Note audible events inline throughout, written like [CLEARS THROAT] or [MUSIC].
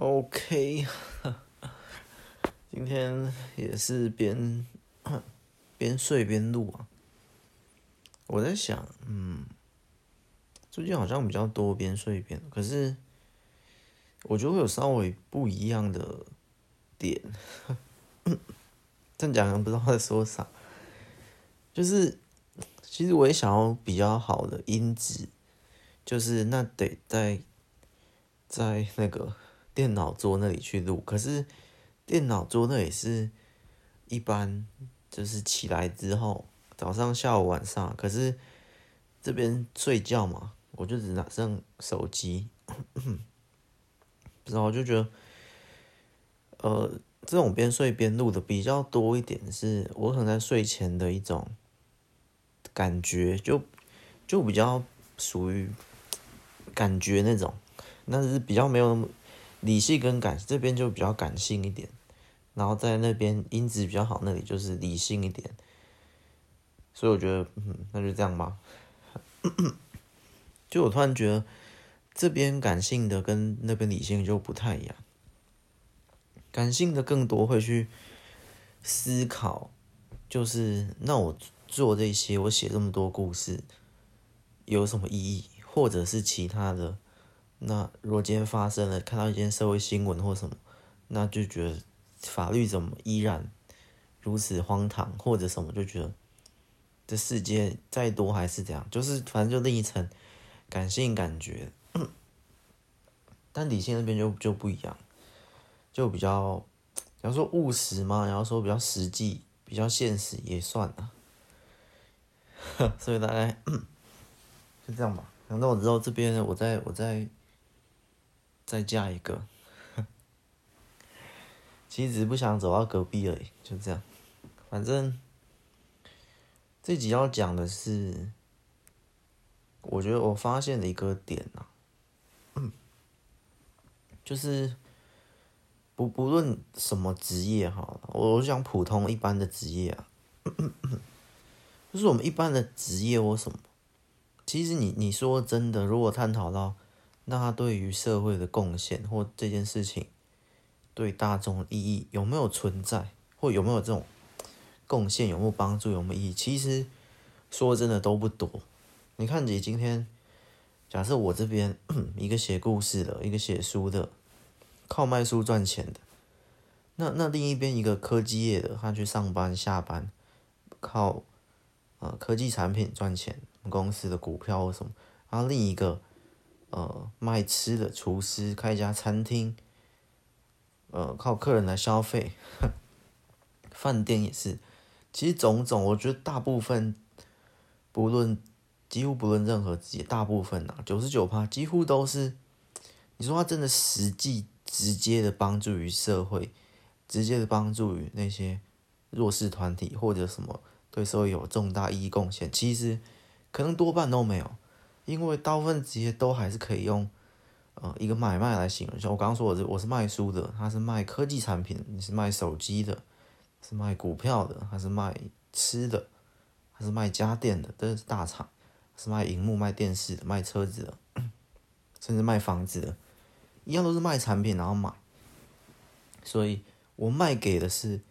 OK，[LAUGHS] 今天也是边 [COUGHS] 边睡边录啊。我在想，嗯，最近好像比较多边睡边，可是我觉得会有稍微不一样的点。[COUGHS] 这样讲不知道在说啥，就是其实我也想要比较好的音质，就是那得在在那个。电脑桌那里去录，可是电脑桌那里是一般，就是起来之后，早上、下午、晚上，可是这边睡觉嘛，我就只拿上手机，不知道，就觉得，呃，这种边睡边录的比较多一点，是我可能在睡前的一种感觉，就就比较属于感觉那种，但是比较没有那么。理性跟感这边就比较感性一点，然后在那边音质比较好，那里就是理性一点，所以我觉得，嗯，那就这样吧。[COUGHS] 就我突然觉得，这边感性的跟那边理性就不太一样，感性的更多会去思考，就是那我做这些，我写这么多故事有什么意义，或者是其他的。那如果今天发生了，看到一件社会新闻或什么，那就觉得法律怎么依然如此荒唐，或者什么就觉得这世界再多还是这样，就是反正就另一层感性感觉。但理性那边就就不一样，就比较，要说务实嘛，然后说比较实际、比较现实也算了。[LAUGHS] 所以大概就这样吧。反正我知道这边，我在我在。再嫁一个，其实只不想走到隔壁而已，就这样。反正这集要讲的是，我觉得我发现的一个点啊，就是不不论什么职业哈，我，我讲普通一般的职业啊，就是我们一般的职业或什么，其实你你说真的，如果探讨到。那他对于社会的贡献或这件事情对大众意义有没有存在，或有没有这种贡献，有没有帮助，有没有意义？其实说真的都不多。你看，你今天假设我这边 [CLEARS THROAT] 一个写故事的，一个写书的，靠卖书赚钱的，那那另一边一个科技业的，他去上班下班，靠呃科技产品赚钱，公司的股票或什么，然后另一个。呃，卖吃的厨师开一家餐厅，呃，靠客人来消费，饭店也是。其实种种，我觉得大部分，不论几乎不论任何职业，大部分啊，九十九趴几乎都是。你说他真的实际直接的帮助于社会，直接的帮助于那些弱势团体或者什么对社会有重大意义贡献，其实可能多半都没有。因为大部分职业都还是可以用，呃，一个买卖来形容。像我刚刚说，我是我是卖书的，他是卖科技产品，你是卖手机的，是卖股票的，还是卖吃的，还是卖家电的，都是大厂，是卖荧幕、卖电视的、卖车子的，甚至卖房子的，一样都是卖产品，然后买。所以我卖给的是，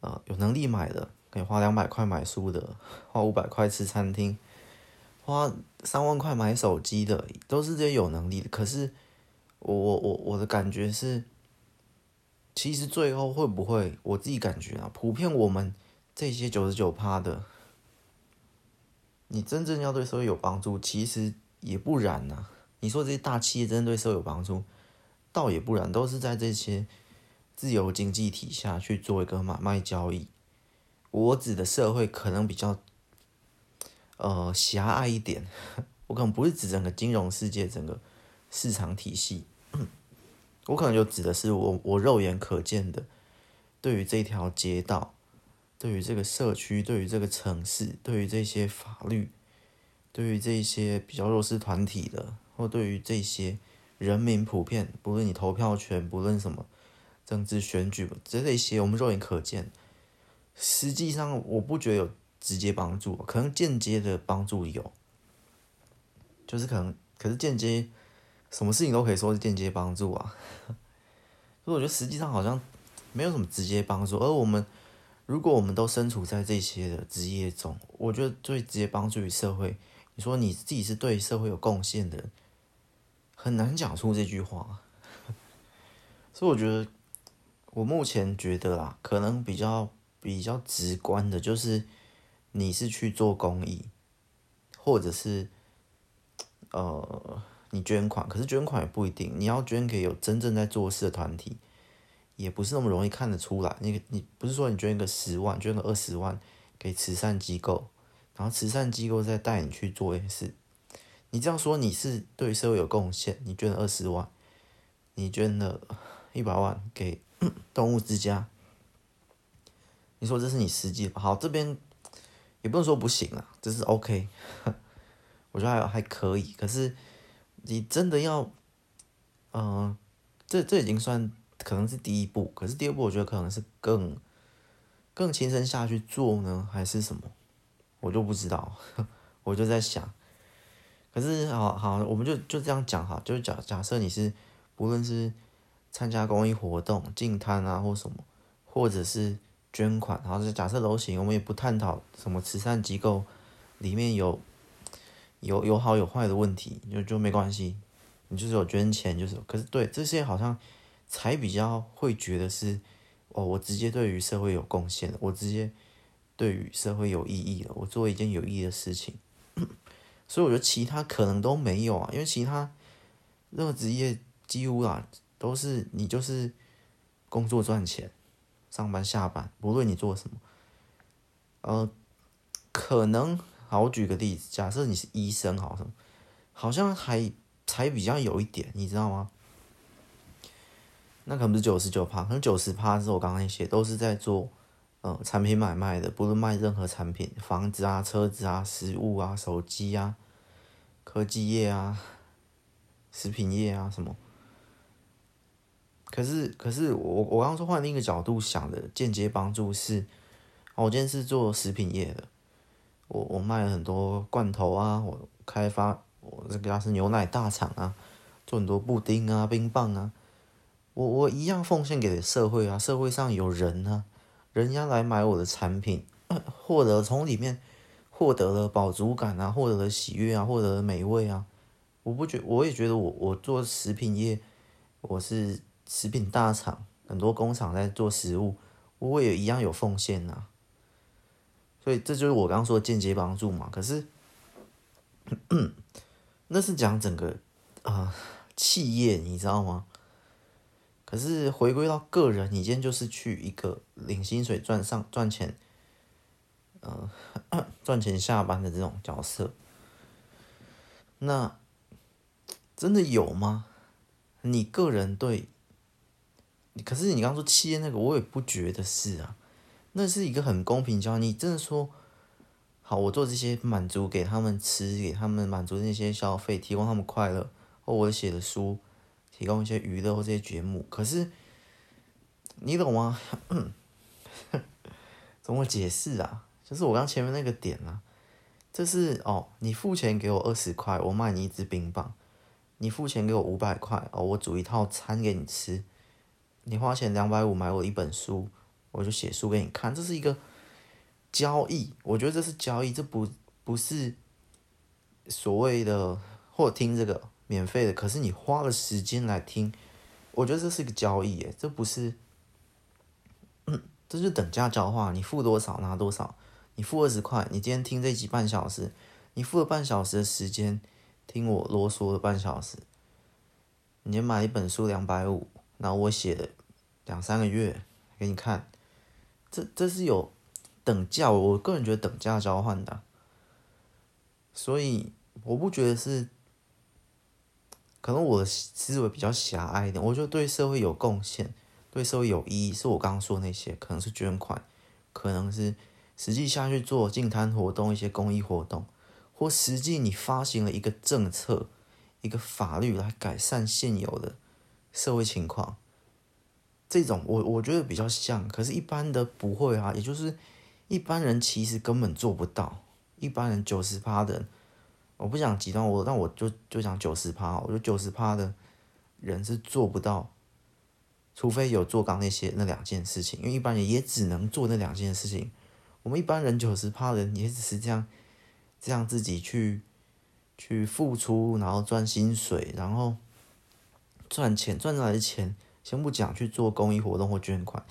呃，有能力买的，可以花两百块买书的，花五百块吃餐厅。花三万块买手机的都是这些有能力的，可是我我我我的感觉是，其实最后会不会我自己感觉啊，普遍我们这些九十九趴的，你真正要对社会有帮助，其实也不然呐、你说这些大企业真正对社会有帮助，倒也不然，都是在这些自由经济体下去做一个买卖交易。我指的社会可能比较。呃，狭隘一点，[LAUGHS] 我可能不是指整个金融世界、整个市场体系，[CLEARS THROAT] 我可能就指的是我我肉眼可见的，对于这条街道，对于这个社区，对于这个城市，对于这些法律，对于这些比较弱势团体的，或对于这些人民普遍，不论你投票权，不论什么政治选举，这这些我们肉眼可见，实际上我不觉得有。直接帮助，可能间接的帮助有，就是可能，可是间接，什么事情都可以说是间接帮助啊。[LAUGHS] 所以我觉得实际上好像没有什么直接帮助。而我们如果我们都身处在这些的职业中，我觉得最直接帮助于社会。你说你自己是对社会有贡献的，很难讲出这句话。[LAUGHS] 所以我觉得，我目前觉得啦，可能比较比较直观的就是，你是去做公益，或者是呃。你捐款，可是捐款也不一定。你要捐给有真正在做事的团体，也不是那么容易看得出来。你你不是说你捐个十万，捐个二十万给慈善机构，然后慈善机构再带你去做一些事。你这样说你是对社会有贡献，你捐了二十万，你捐了一百万给动物之家，你说这是你实际好，这边也不能说不行啊，就是 OK，[LAUGHS] 我觉得还还可以，可是。你真的要，嗯、这这已经算可能是第一步，可是第二步我觉得可能是更更亲身下去做呢，还是什么，我就不知道，[LAUGHS] 我就在想，可是好好，我们就就这样讲哈，就假假设你是不论是参加公益活动、进摊啊或什么，或者是捐款，然后是假设都行，我们也不探讨什么慈善机构里面有。有有好有坏的问题，就就没关系，你就是有捐钱，就是，可是对这些好像才比较会觉得是哦，我直接对于社会有贡献，我直接对于社会有意义了，我做一件有意义的事情，[CLEARS THROAT] 所以我觉得其他可能都没有啊，因为其他任何职业几乎啊都是你就是工作赚钱，上班下班，不论你做什么，呃，可能。好，我举个例子，假设你是医生，好像好像还才比较有一点，你知道吗？那可能不是九十九趴，可能九十趴是我刚刚那些都是在做，呃，产品买卖的，不论卖任何产品，房子啊、车子啊、食物啊、手机啊、科技业啊、食品业啊什么。可是，可是我我刚刚说换另一个角度想的间接帮助是，我今天是做食品业的。我我卖了很多罐头啊，我开发我这个家是牛奶大厂啊，做很多布丁啊、冰棒啊，我我一样奉献给社会啊，社会上有人啊，人家来买我的产品，获得从里面获得了饱足感啊，获得了喜悦啊，获得了美味啊，我不觉我也觉得我我做食品业，我是食品大厂，很多工厂在做食物，我也一样有奉献啊。所以这就是我刚刚说的间接帮助嘛。可是，[COUGHS] 那是讲整个啊、企业，你知道吗？可是回归到个人，你今天就是去一个领薪水赚上赚钱，呃，[COUGHS] 赚钱下班的这种角色，那真的有吗？你个人对，可是你刚说企业那个，我也不觉得是啊。那是一个很公平交易。你真的说好，我做这些满足给他们吃，给他们满足那些消费，提供他们快乐，或我写的书，提供一些娱乐或这些节目。可是你懂吗？[LAUGHS] 怎么解释啊？就是我刚前面那个点啊，这是哦，你付钱给我二十块，我卖你一支冰棒；你付钱给我五百块，哦，我煮一套餐给你吃；你花钱两百五买我一本书。我就写书给你看，这是一个交易，我觉得这是交易，这不不是所谓的或听这个免费的，可是你花了时间来听，我觉得这是个交易，诶，这不是，嗯，这是等价交换，你付多少拿多少，你付二十块，你今天听这集半小时，你付了半小时的时间听我啰嗦了半小时，你买一本书两百五，然后我写的两三个月给你看。这这是有等价，我个人觉得等价交换的，所以我不觉得是，可能我的思维比较狭隘一点。我觉得对社会有贡献，对社会有意义，是我刚刚说那些，可能是捐款，可能是实际下去做净摊活动、一些公益活动，或实际你发行了一个政策、一个法律来改善现有的社会情况。这种我我觉得比较像，可是，一般的不会啊，也就是一般人其实根本做不到。一般人九十趴的，我不想极端我，但我就就讲九十趴，我觉得九十趴的人是做不到除非有做刚那些那两件事情，因为一般人也只能做那两件事情。我们一般人九十趴人也只是这样，这样自己去去付出，然后赚薪水，然后赚钱赚来的钱，先不讲去做公益活动或捐款，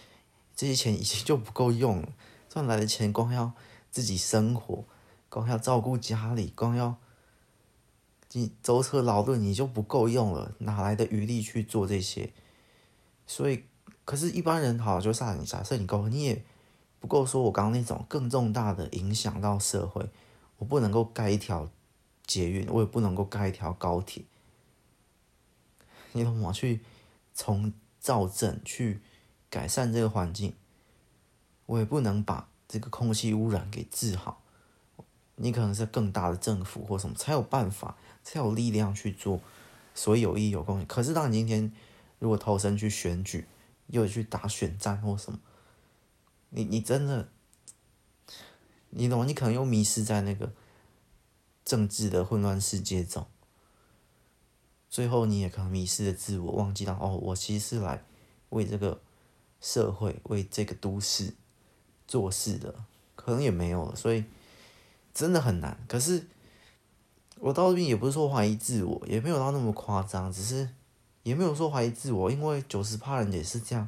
这些钱已经 [LAUGHS] 就不够用了。赚来的钱光要自己生活，光要照顾家里，光要你舟车劳顿，你就不够用了，哪来的余力去做这些？所以，可是，一般人好，就算你假设你够，你也不够说，我刚刚那种更重大的影响到社会，我不能够盖一条捷运，我也不能够盖一条高铁，你懂吗？去从造镇，去改善这个环境。我也不能把这个空气污染给治好，你可能是更大的政府或什么才有办法，才有力量去做所以有意义有贡献。可是当你今天如果投身去选举，又去打选战或什么，你你真的，你懂吗？你可能又迷失在那个政治的混乱世界中，最后你也可能迷失了自我，忘记了哦，我其实是来为这个社会，为这个都市。做事的可能也没有了，所以真的很难。可是我到这边也不是说怀疑自我，也没有到那么夸张，只是也没有说怀疑自我，因为九十趴人也是这样，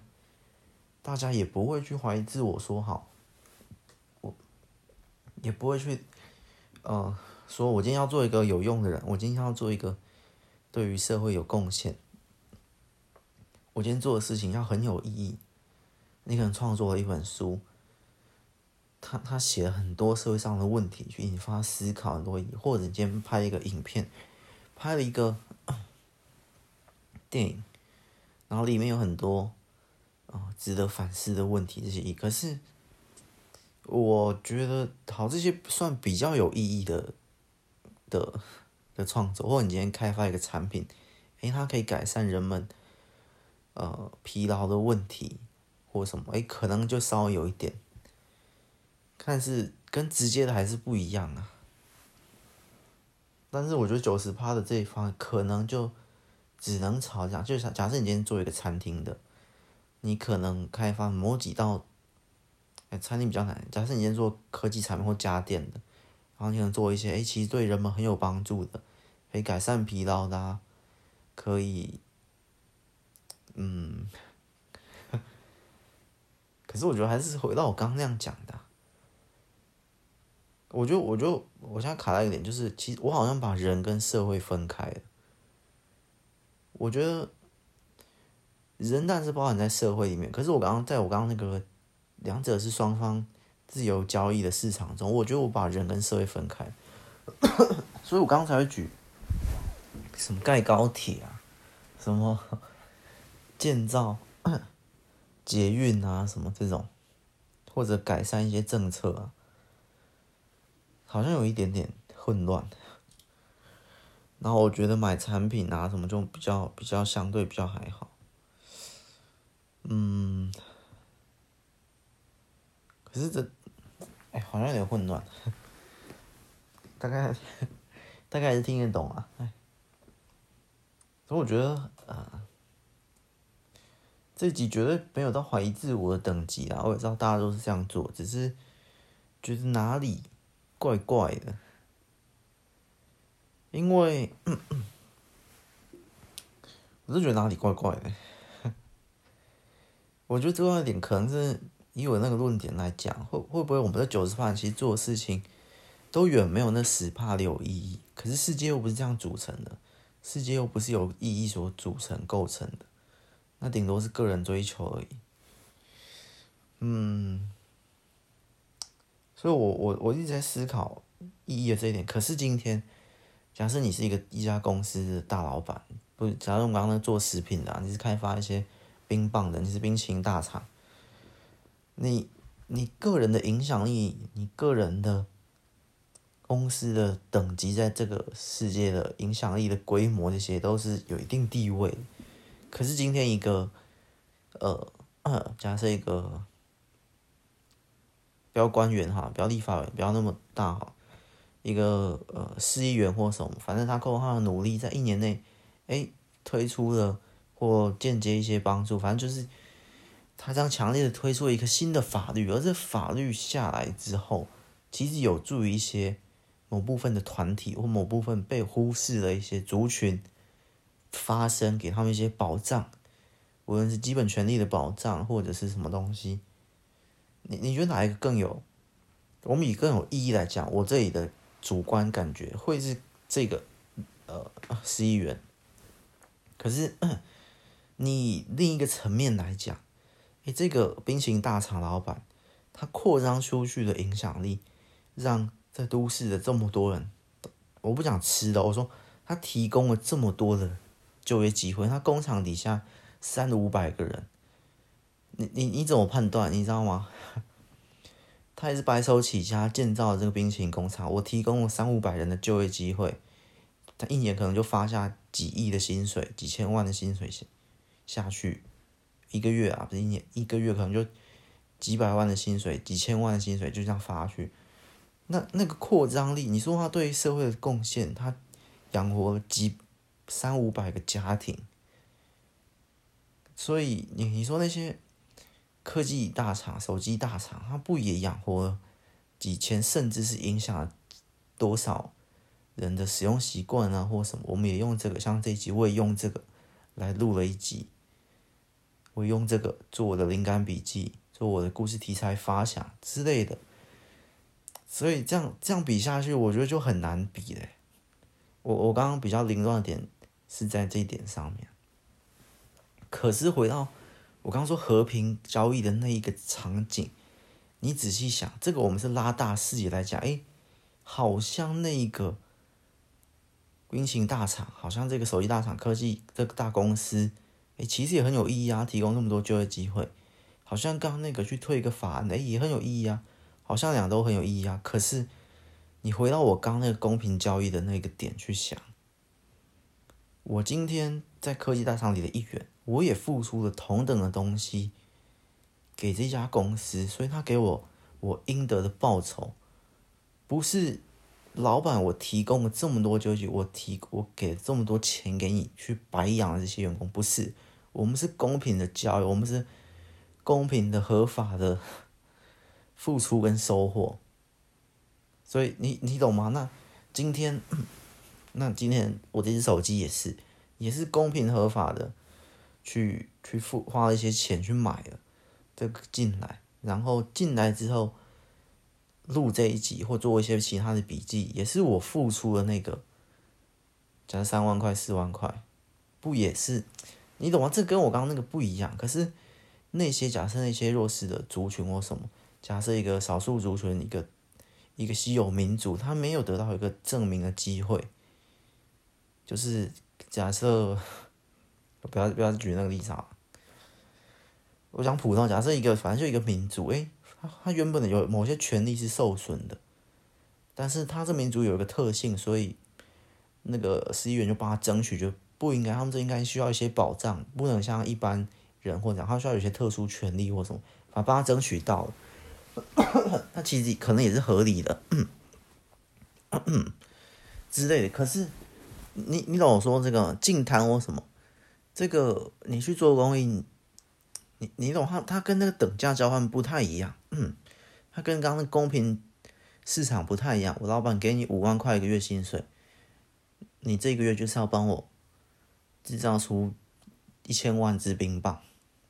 大家也不会去怀疑自我，说好，我也不会去，呃，说我今天要做一个有用的人，我今天要做一个对于社会有贡献，我今天做的事情要很有意义。你可能创作了一本书。他他写了很多社会上的问题，去引发思考很多，或者你今天拍一个影片，拍了一个电影，然后里面有很多啊、值得反思的问题这些意义。可是我觉得，好，这些算比较有意义的的的创作，或你今天开发一个产品，诶，它可以改善人们呃疲劳的问题，或什么，诶，可能就稍微有一点。但是跟直接的还是不一样啊。但是我觉得九十趴的这一方可能就只能吵架。就是假设你今天做一个餐厅的，你可能开发某几道，哎，餐厅比较难。假设你今天做科技产品或家电的，然后你可能做一些哎，其实对人们很有帮助的，可以改善疲劳的，可以，嗯，[LAUGHS] 可是我觉得还是回到我刚刚那样讲的。我觉得，我就我现在卡在一点，就是其实我好像把人跟社会分开了。我觉得人当然是包含在社会里面，可是我刚刚在我刚刚那个两者是双方自由交易的市场中，我觉得我把人跟社会分开，[COUGHS] 所以我刚刚才会举什么盖高铁啊，什么 [LAUGHS] 建造 [COUGHS] 捷运啊，什么这种，或者改善一些政策啊。好像有一点点混乱，然后我觉得买产品啊什么就比较比较相对比较还好，嗯，可是这，哎，好像有点混乱，[LAUGHS] 大概大概还是听得懂啊，哎，所以我觉得啊、呃，这集绝对没有到怀疑自我的等级啦，我也知道大家都是这样做，只是觉得哪里。怪怪的，因为 [COUGHS] 我是觉得哪里怪怪的。我觉得这个点可能是以我那个论点来讲，会会不会我们的九十趴其实做事情都远没有那十趴的有意义？可是世界又不是这样组成的，世界又不是由意义所组成构成的，那顶多是个人追求而已。嗯。所以我，我我一直在思考意义的这一点。可是今天，假设你是一个一家公司的大老板，不，假如我们刚刚做食品的，你是开发一些冰棒的，你是冰淇淋大厂，你你个人的影响力，你个人的公司的等级，在这个世界的影响力的规模，这些都是有一定地位。可是今天一个，呃，假设一个。不要官员哈，不要立法委，不要那么大哈。一个呃市议员或什么，反正他靠他的努力，在一年内，哎，推出了或间接一些帮助，反正就是他这样强烈的推出一个新的法律，而这法律下来之后，其实有助于一些某部分的团体或某部分被忽视的一些族群发声，给他们一些保障，无论是基本权利的保障或者是什么东西。你你觉得哪一个更有？我们以更有意义来讲，我这里的主观感觉会是这个。呃，市议员。可是，[CLEARS THROAT] 你另一个层面来讲，诶，这个冰淇淋大厂老板，他扩张出去的影响力，让在都市的这么多人，我不讲吃的，我说他提供了这么多的就业机会，他工厂底下三五百个人，你你你怎么判断？你知道吗？[LAUGHS] 他也是白手起家建造这个冰淇淋工厂，我提供了三五百人的就业机会。他一年可能就发下几亿的薪水，几千万的薪水下下去，一个月啊，不是一年，一个月可能就几百万的薪水，几千万的薪水就这样发去。那那个扩张力，你说他对社会的贡献，他养活了几三五百个家庭，所以你你说那些科技大厂、手机大厂，他不也养活几千，甚至是影响多少？人的使用习惯啊，或什么，我们也用这个。像这一集，我也用这个来录了一集。我用这个做我的灵感笔记，做我的故事题材发想之类的。所以这样这样比下去，我觉得就很难比嘞。我我刚刚比较凌乱的点是在这一点上面。可是回到我刚刚说和平交易的那一个场景，你仔细想，这个我们是拉大视野来讲，哎，好像那个。冰淇淋大厂好像这个手机大厂、科技这个大公司，诶，其实也很有意义啊，提供那么多就业机会。好像刚刚那个去推一个法案，哎，也很有意义啊，好像两都很有意义啊。可是你回到我刚那个公平交易的那个点去想，我今天在科技大厂里的一员，我也付出了同等的东西给这家公司，所以他给我我应得的报酬，不是。老板，我提供了这么多就业，我提我给这么多钱给你去白养这些员工，不是，我们是公平的交易，我们是公平的、合法的付出跟收获。所以你你懂吗？那今天，那今天我这只手机也是，也是公平合法的去去付花了一些钱去买了这个进来，然后进来之后。录这一集或做一些其他的笔记，也是我付出的那个，假设三万块、四万块，不也是？你懂吗？这跟我刚刚那个不一样。可是那些假设那些弱势的族群或什么，假设一个少数族群，一个一个稀有民族，他没有得到一个证明的机会。就是假设，不要不要举那个例子啊，我讲普通，假设一个反正就一个民族，诶。他他原本的有某些权利是受损的，但是他这民族有一个特性，所以那个市议员就帮他争取，就不应该，他们这应该需要一些保障，不能像一般人或者他需要有些特殊权利或什么，反正帮他争取到了，[COUGHS] 那其实可能也是合理的，[COUGHS] 之类的。可是你你懂我说这个净滩或什么，这个你去做公益。你你懂他，他跟那个等价交换不太一样，嗯，[COUGHS] 他跟刚刚公平市场不太一样。我老板给你五万块一个月薪水，你这个月就是要帮我制造出一千万支冰棒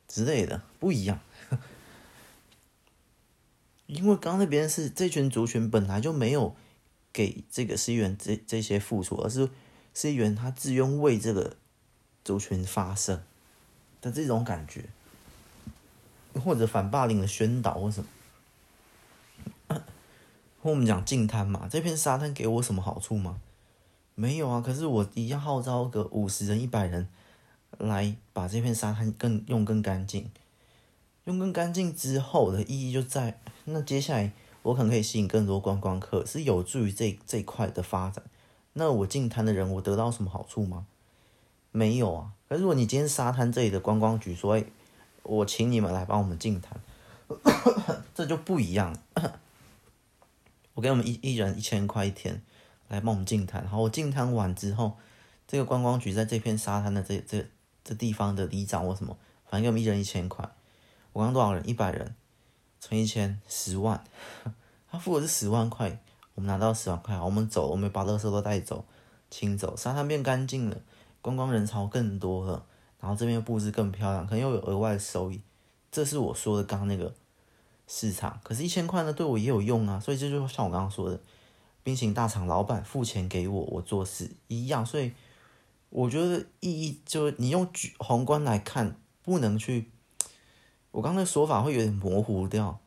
之类的，不一样。因为刚刚那边是这群族群本来就没有给这个 C 员这这些付出，而是 C 员他自愿为这个族群发声的这种感觉。或者反霸凌的宣导或什么，[COUGHS] 我们讲净滩嘛，这片沙滩给我什么好处吗？没有啊，可是我一样号召个五十人、一百人来把这片沙滩更用更干净，用更干净之后的意义就在那接下来我可能可以吸引更多观光客，是有助于这这一块的发展。那我进滩的人，我得到什么好处吗？没有啊。可是如果你今天沙滩这里的观光局说，哎。我请你们来帮我们进滩，[COUGHS] 这就不一样。我给我们一一人一千块一天，来帮我们进滩。然后我进滩完之后，这个观光局在这片沙滩的这这这地方的里长或什么，反正给我们一人一千块。我刚多少人？一百人，存一千，十万。[LAUGHS] 他付的是十万块，我们拿到十万块，我们走，我们把垃圾都带走，清走，沙滩变干净了，观光人潮更多了，然后这边布置更漂亮，可能又有额外的收益。这是我说的刚那个市场，可是，一千块呢，对我也有用啊，所以这就像我刚刚说的，冰淇淋大厂老板付钱给我，我做事一样，所以我觉得意义就是你用举宏观来看，不能去，我刚刚的说法会有点模糊掉，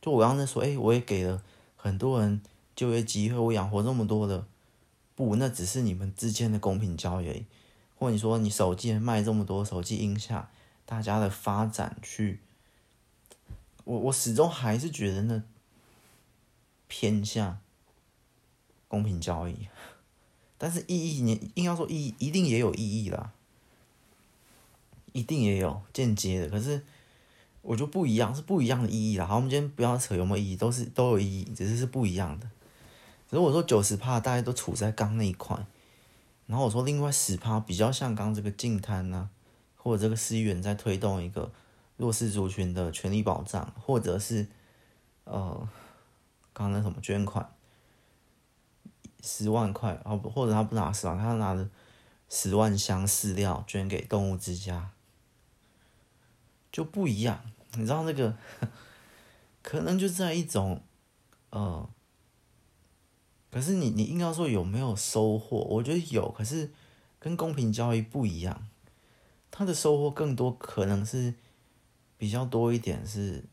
就我刚刚说，哎，我也给了。很多人就业机会，我养活这么多的，不，那只是你们之间的公平交易而已。或你说你手机卖这么多，手机音响，大家的发展去，我我始终还是觉得那偏向公平交易，但是意义你硬要说意义，一定也有意义啦，一定也有间接的，可是。我觉得不一样，是不一样的意义啦。好，我们今天不要扯有没有意义，都是都有意义，只是是不一样的。只是我说九十趴大家都处在刚那一块，然后我说另外十趴比较像刚这个净滩呐，或者这个思源在推动一个弱势族群的权利保障，或者是呃刚那什么捐款十万块，哦或者他不拿十万，他拿的十万箱饲料捐给动物之家。就不一样，你知道那个，可能就在一种，呃，可是你你硬要说有没有收获，我觉得有，可是跟公平交易不一样，他的收获更多可能是比较多一点是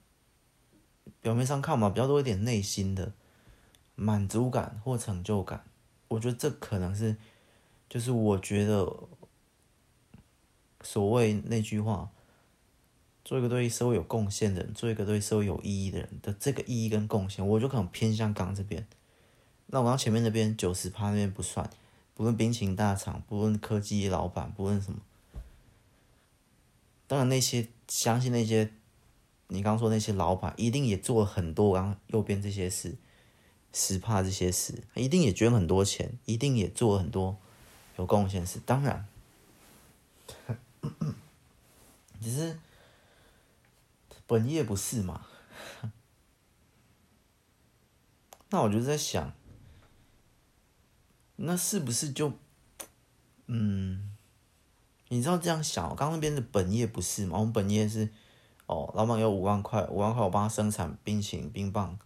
表面上看嘛，比较多一点内心的满足感或成就感，我觉得这可能是，就是我觉得所谓那句话。做一个对社会有贡献的人，做一个对社会有意义的人的这个意义跟贡献，我就可能偏向刚这边。那我刚前面那边九十趴那边不算，不论冰淇淋大厂，不论科技老板，不论什么。当然那些相信那些，你刚说那些老板一定也做了很多，刚右边这些事，十趴这些事，一定也捐很多钱，一定也做了很多有贡献事。当然，[COUGHS] 只是。本业不是嘛？[LAUGHS] 那我就在想，那是不是就，嗯，你知道这样想，刚刚那边的本业不是嘛？我们本业是，哦，老板有五万块，五万块我帮他生产冰淇淋冰棒，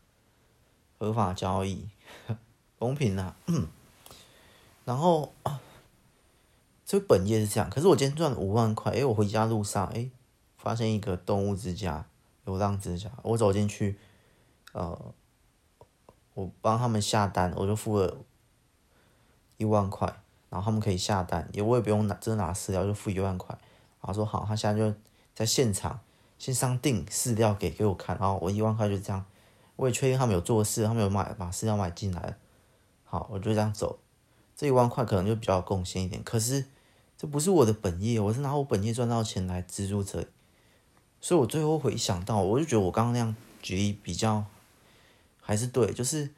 合法交易，[LAUGHS] 公平啊。[COUGHS] 然后，[COUGHS] 这个本业是这样，可是我今天赚了五万块，哎，我回家路上，哎，发现一个动物之家。流浪之家，我走进去，呃，我帮他们下单，我就付了一万块，然后他们可以下单，也我也不用拿，真的拿饲料，就付一万块。然后说好，他现在就在现场线上订饲料给给我看，然后我一万块就这样，我也确定他们有做事，他们有买把饲料买进来，好，我就这样走，这一万块可能就比较有贡献一点，可是这不是我的本业，我是拿我本业赚到钱来资助这。所以我最后回想到，我就觉得我刚刚那样举例比较还是对，就是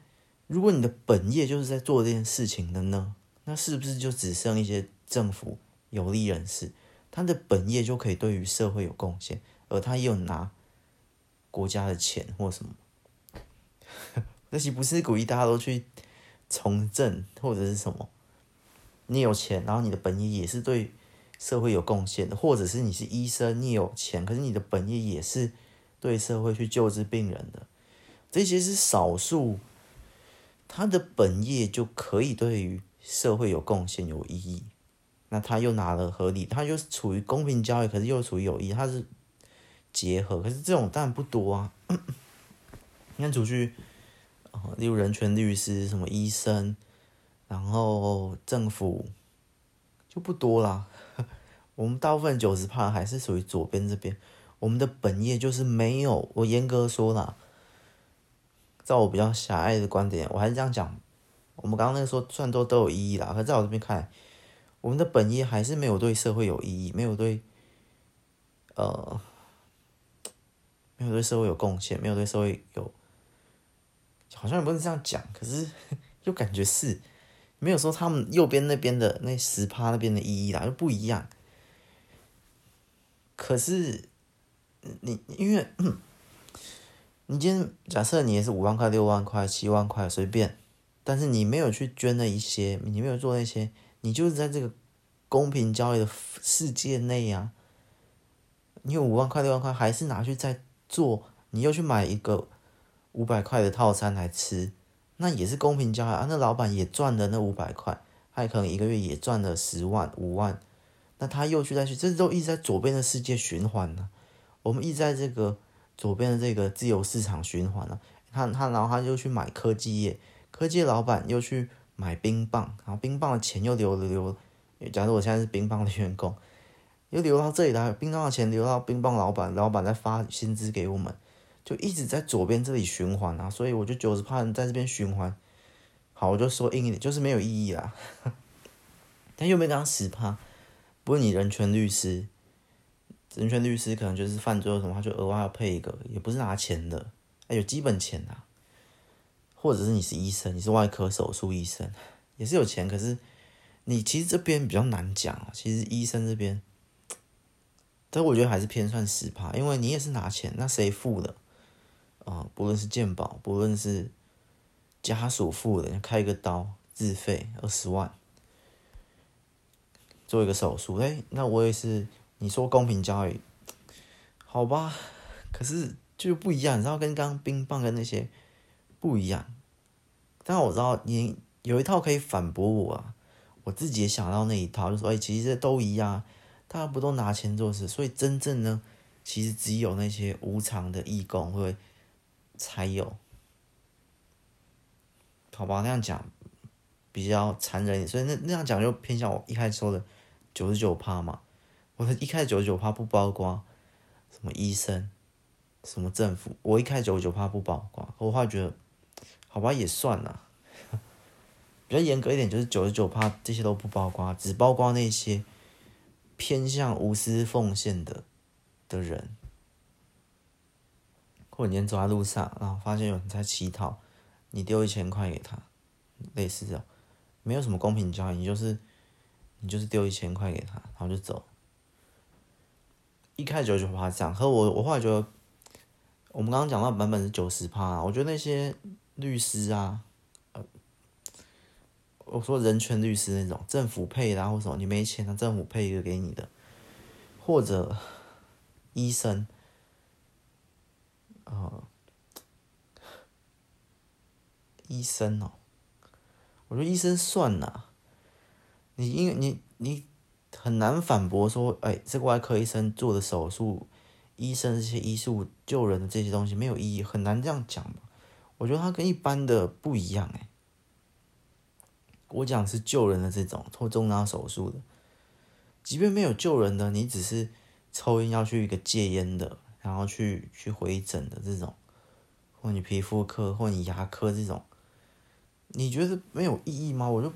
如果你的本业就是在做这件事情的呢，那是不是就只剩一些政府有利人士，他的本业就可以对于社会有贡献，而他又拿国家的钱或什么？[LAUGHS] 那岂不是鼓励大家都去从政或者是什么？你有钱，然后你的本业也是对。社会有贡献的，或者是你是医生，你有钱，可是你的本业也是对社会去救治病人的，这些是少数，他的本业就可以对于社会有贡献有意义，那他又拿了合理，他就处于公平交易，可是又处于有意义，他是结合，可是这种当然不多啊，[CLEARS THROAT] 你看出去，例如人权律师、什么医生，然后政府就不多啦。我们大部分九十趴还是属于左边这边，我们的本业就是没有。我严格说啦，照我比较狭隘的观点，我还是这样讲。我们刚刚那个说，虽然都都有意义啦，可在我这边看来，我们的本业还是没有对社会有意义，没有对，呃，没有对社会有贡献，没有对社会有，好像也不是这样讲，可是 [LAUGHS] 又感觉是，没有说他们右边那边的那十趴那边的意义啦，就不一样。可是你因为，你今天假设你也是五万块、六万块、七万块随便，但是你没有去捐那一些，你没有做那些，你就是在这个公平交易的世界内啊。你有五万块、六万块，还是拿去再做？你又去买一个五百块的套餐来吃，那也是公平交易啊。那老板也赚了那五百块，他可能一个月也赚了十万、五万。那他又去再去，这都一直在左边的世界循环呢。我们一直在这个左边的这个自由市场循环了。他他然后他就去买科技业，科技老板又去买冰棒，然后冰棒的钱又流了流。假如我现在是冰棒的员工，又流到这里来，冰棒的钱流到冰棒老板，老板再发薪资给我们，就一直在左边这里循环啊。所以我就九十趴人在这边循环。好，我就说硬一点，就是没有意义啦。[LAUGHS] 但又没讲十趴。不过你人权律师，人权律师可能就是犯罪什么，他就额外要配一个，也不是拿钱的，哎，有基本钱啊。或者是你是医生，你是外科手术医生，也是有钱。可是你其实这边比较难讲啊。其实医生这边，但我觉得还是偏算十趴，因为你也是拿钱，那谁付的？啊、不论是健保，不论是家属付的，开一个刀自费二十万。做一个手术，哎，那我也是。你说公平交易，好吧？可是就不一样，你知道，跟刚刚冰棒跟那些不一样。但我知道你有一套可以反驳我啊。我自己也想到那一套，就说，哎，其实都一样，大家不都拿钱做事？所以真正呢，其实只有那些无偿的义工会才有。好吧，那样讲比较残忍一点，所以那那样讲就偏向我一开始说的。九十九趴嘛，我一开始九十九趴不包括什么医生，什么政府，我一开始九十九趴不包括，我后来觉得，好吧也算了，[LAUGHS] 比较严格一点就是九十九趴这些都不包括，只包括那些偏向无私奉献的的人，或者你走在路上，然后发现有人在乞讨，你丢一千块给他，类似这样，没有什么公平交易，就是。你就是丢一千块给他，然后就走。一开始九十趴这样，可我我后来觉得，我们刚刚讲到版本是九十趴，我觉得那些律师啊，呃，我说人权律师那种政府配的，或什么你没钱，那政府配一个给你的，或者医生，呃，医生哦，我觉得医生算了。你因为你你很难反驳说，哎，这个外科医生做的手术，医生这些医术救人的这些东西没有意义，很难这样讲吧？我觉得他跟一般的不一样哎。我讲是救人的这种做重大手术的，即便没有救人的，你只是抽烟要去一个戒烟的，然后去去回诊的这种，或你皮肤科或你牙科这种，你觉得没有意义吗？我就。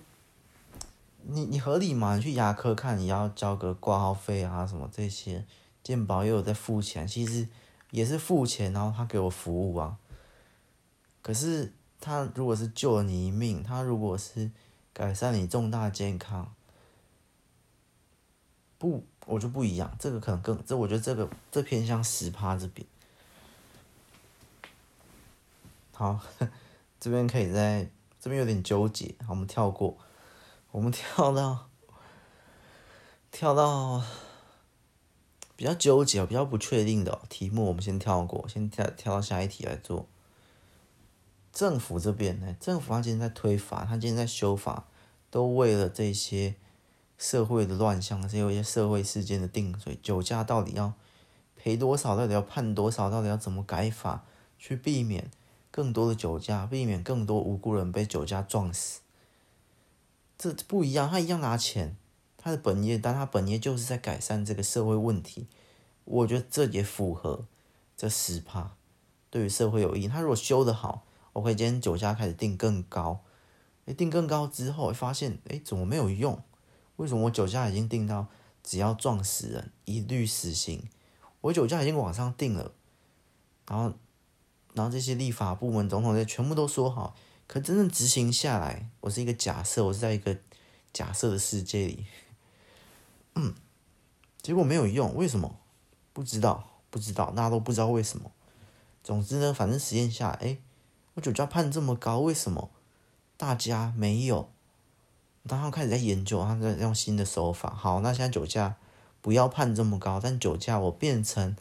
你你合理吗？你去牙科看，你要交个挂号费啊，什么这些，健保又有在付钱，其实也是付钱，然后他给我服务啊。可是他如果是救了你一命，他如果是改善你重大健康，不，我就不一样。这个可能更，这我觉得这个这偏向十趴这边。好，[LAUGHS] 这边可以在这边有点纠结，好，我们跳过。我们跳到跳到比较纠结、比较不确定的题目，我们先跳过，先跳跳到下一题来做。政府这边呢，政府他今天在推法，他今天在修法，都为了这些社会的乱象，这些一些社会事件的定罪，酒驾到底要赔多少？到底要判多少？到底要怎么改法，去避免更多的酒驾，避免更多无辜人被酒驾撞死？这不一样，他一样拿钱，他的本业，但他本业就是在改善这个社会问题。我觉得这也符合这十趴，对于社会有益。他如果修得好，OK，今天酒驾开始定更高，诶，定更高之后发现，诶，怎么没有用？为什么我酒驾已经定到只要撞死人一律死刑？我酒驾已经往上定了，然后，然后这些立法部门、总统这些全部都说好。可真正执行下来，我是一个假设，我是在一个假设的世界里，嗯，结果没有用，为什么？不知道，不知道，大家都不知道为什么。总之呢，反正实验下来，哎，我酒驾判这么高，为什么大家没有？然后开始在研究，他在用新的手法。好，那现在酒驾不要判这么高，但酒驾我变成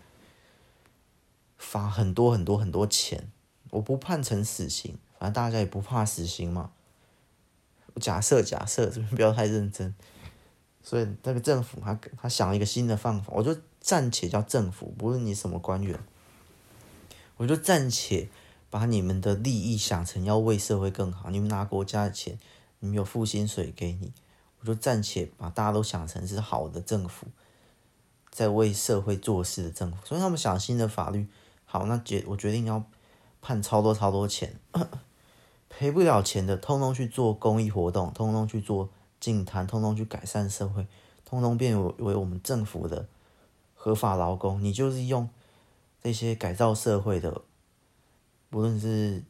罚很多很多很多钱，我不判成死刑，反正大家也不怕死刑嘛。假设假设，这 [LAUGHS] 边不要太认真。所以那个政府他他想了一个新的方法，我就暂且叫政府，不论你什么官员，我就暂且把你们的利益想成要为社会更好，你们拿国家的钱。你们有付薪水给你，我就暂且把大家都想成是好的政府，在为社会做事的政府。所以他们想新的法律，好，那决我决定要判超多超多钱，[LAUGHS] 赔不了钱的，通通去做公益活动，通通去做净滩，通通去改善社会，通通变为为我们政府的合法劳工。你就是用这些改造社会的，不论是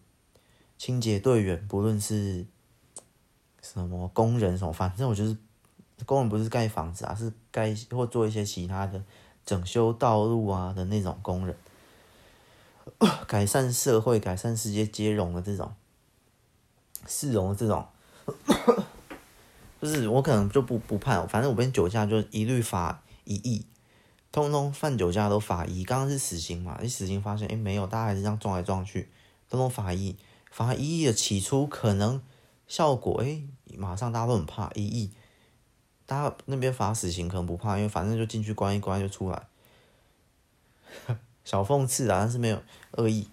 清洁队员，不论是。什么工人什么，反正我就是工人，不是盖房子啊，是盖或做一些其他的整修道路啊的那种工人，[COUGHS] 改善社会、改善世界兼容的这种市容这种，[COUGHS] 就是我可能就不不判，反正我跟酒驾就一律罚一亿，通通犯酒驾都罚一。刚刚是死刑嘛，一死刑发现哎没有，大家还是这样撞来撞去，通通罚一，罚一亿的起初可能效果哎。马上大家都很怕一亿，大家那边罚死刑可能不怕，因为反正就进去关一关就出来。[LAUGHS] 小讽刺啊，但是没有恶意。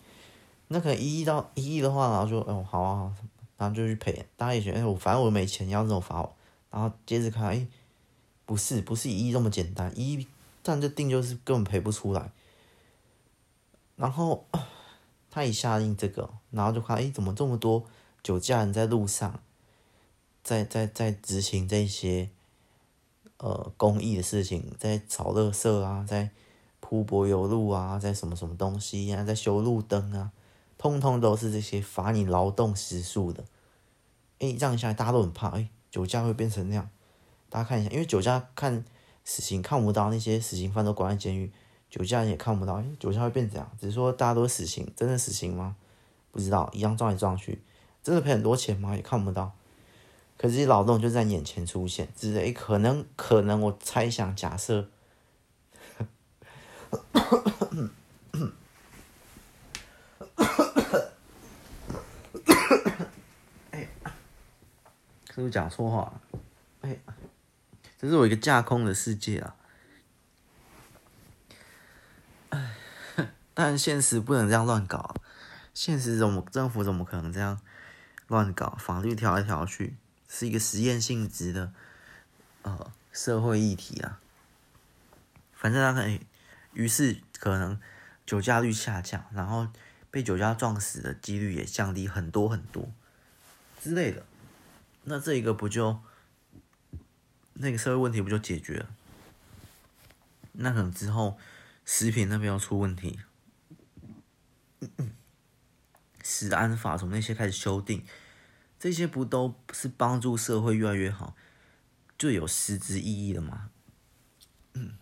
那可能一亿到一亿的话，然后就哦好啊，然后就去赔。大家也觉得哎我反正我没钱，要这种罚我。然后接着看哎，不是不是一亿这么简单，一亿这样就定就是根本赔不出来。然后他一下令这个，然后就看哎怎么这么多酒驾人在路上。在在在执行这些呃公益的事情，在扫垃圾啊，在铺柏油路啊，在什么什么东西啊，在修路灯啊，通通都是这些罚你劳动时数的。哎，这样下来大家都很怕，哎，酒驾会变成那样。大家看一下，因为酒驾看死刑看不到，那些死刑犯都关在监狱，酒驾也看不到，哎，酒驾会变这样。只是说大家都死刑，真的死刑吗？不知道，一样撞来撞去，真的赔很多钱吗？也看不到。可是劳动就在眼前出现，只是哎，可能可能我猜想假设，[COUGHS] 是不是讲错话？哎，这是我一个架空的世界啊！哎，但现实不能这样乱搞，现实怎么政府怎么可能这样乱搞？法律调来调去。是一个实验性质的，呃，社会议题啊。反正他可以，于是可能酒驾率下降，然后被酒驾撞死的几率也降低很多很多之类的。那这一个不就那个社会问题不就解决了？那可能之后食品那边要出问题，食安法从那些开始修订。这些不都是帮助社会越来越好，最有实质意义的吗？嗯，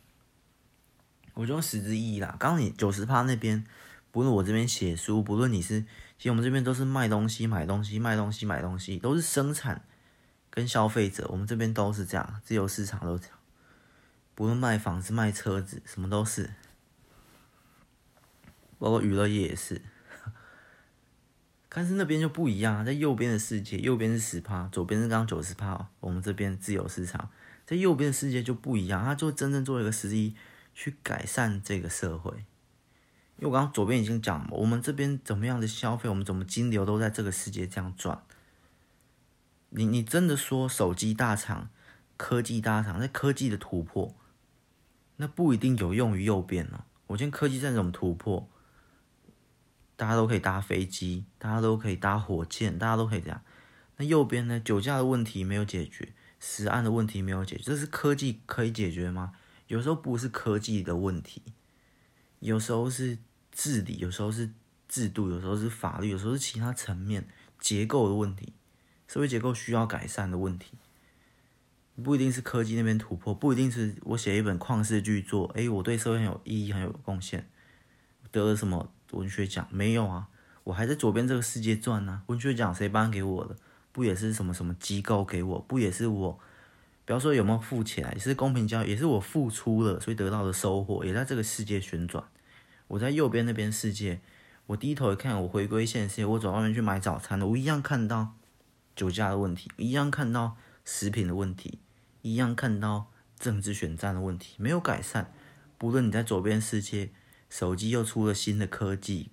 我就用实质意义啦。刚刚你九十趴那边，不论我这边写书，不论你是，其实我们这边都是卖东西、买东西、卖东西、买东西，都是生产跟消费者，我们这边都是这样，自由市场都这样。不论卖房子、卖车子，什么都是，包括娱乐业也是。但是那边就不一样啊，在右边的世界，右边是十趴，左边是刚刚九十趴。我们这边自由市场，在右边的世界就不一样，它就真正做一个实际去改善这个社会。因为我刚刚左边已经讲了，我们这边怎么样的消费，我们怎么金流都在这个世界这样转。你你真的说手机大厂、科技大厂在科技的突破，那不一定有用于右边呢。我今天科技在怎么突破？大家都可以搭飞机，大家都可以搭火箭，大家都可以这样。那右边呢？酒驾的问题没有解决，死案的问题没有解决，这是科技可以解决吗？有时候不是科技的问题，有时候是治理，有时候是制度，有时候是法律，有时候是其他层面结构的问题，社会结构需要改善的问题。不一定是科技那边突破，不一定是我写一本旷世巨作，哎，我对社会很有意义，很有贡献，得了什么文学奖？没有啊，我还在左边这个世界转呢、文学奖谁颁给我的？不也是什么什么机构给我？不也是我？不要说有没有付钱，也是公平交易，也是我付出了，所以得到的收获，也在这个世界旋转。我在右边那边世界，我低头一看，我回归现实，我走外面去买早餐了，我一样看到酒驾的问题，一样看到食品的问题。一样看到政治选战的问题没有改善，不论你在左边世界，手机又出了新的科技，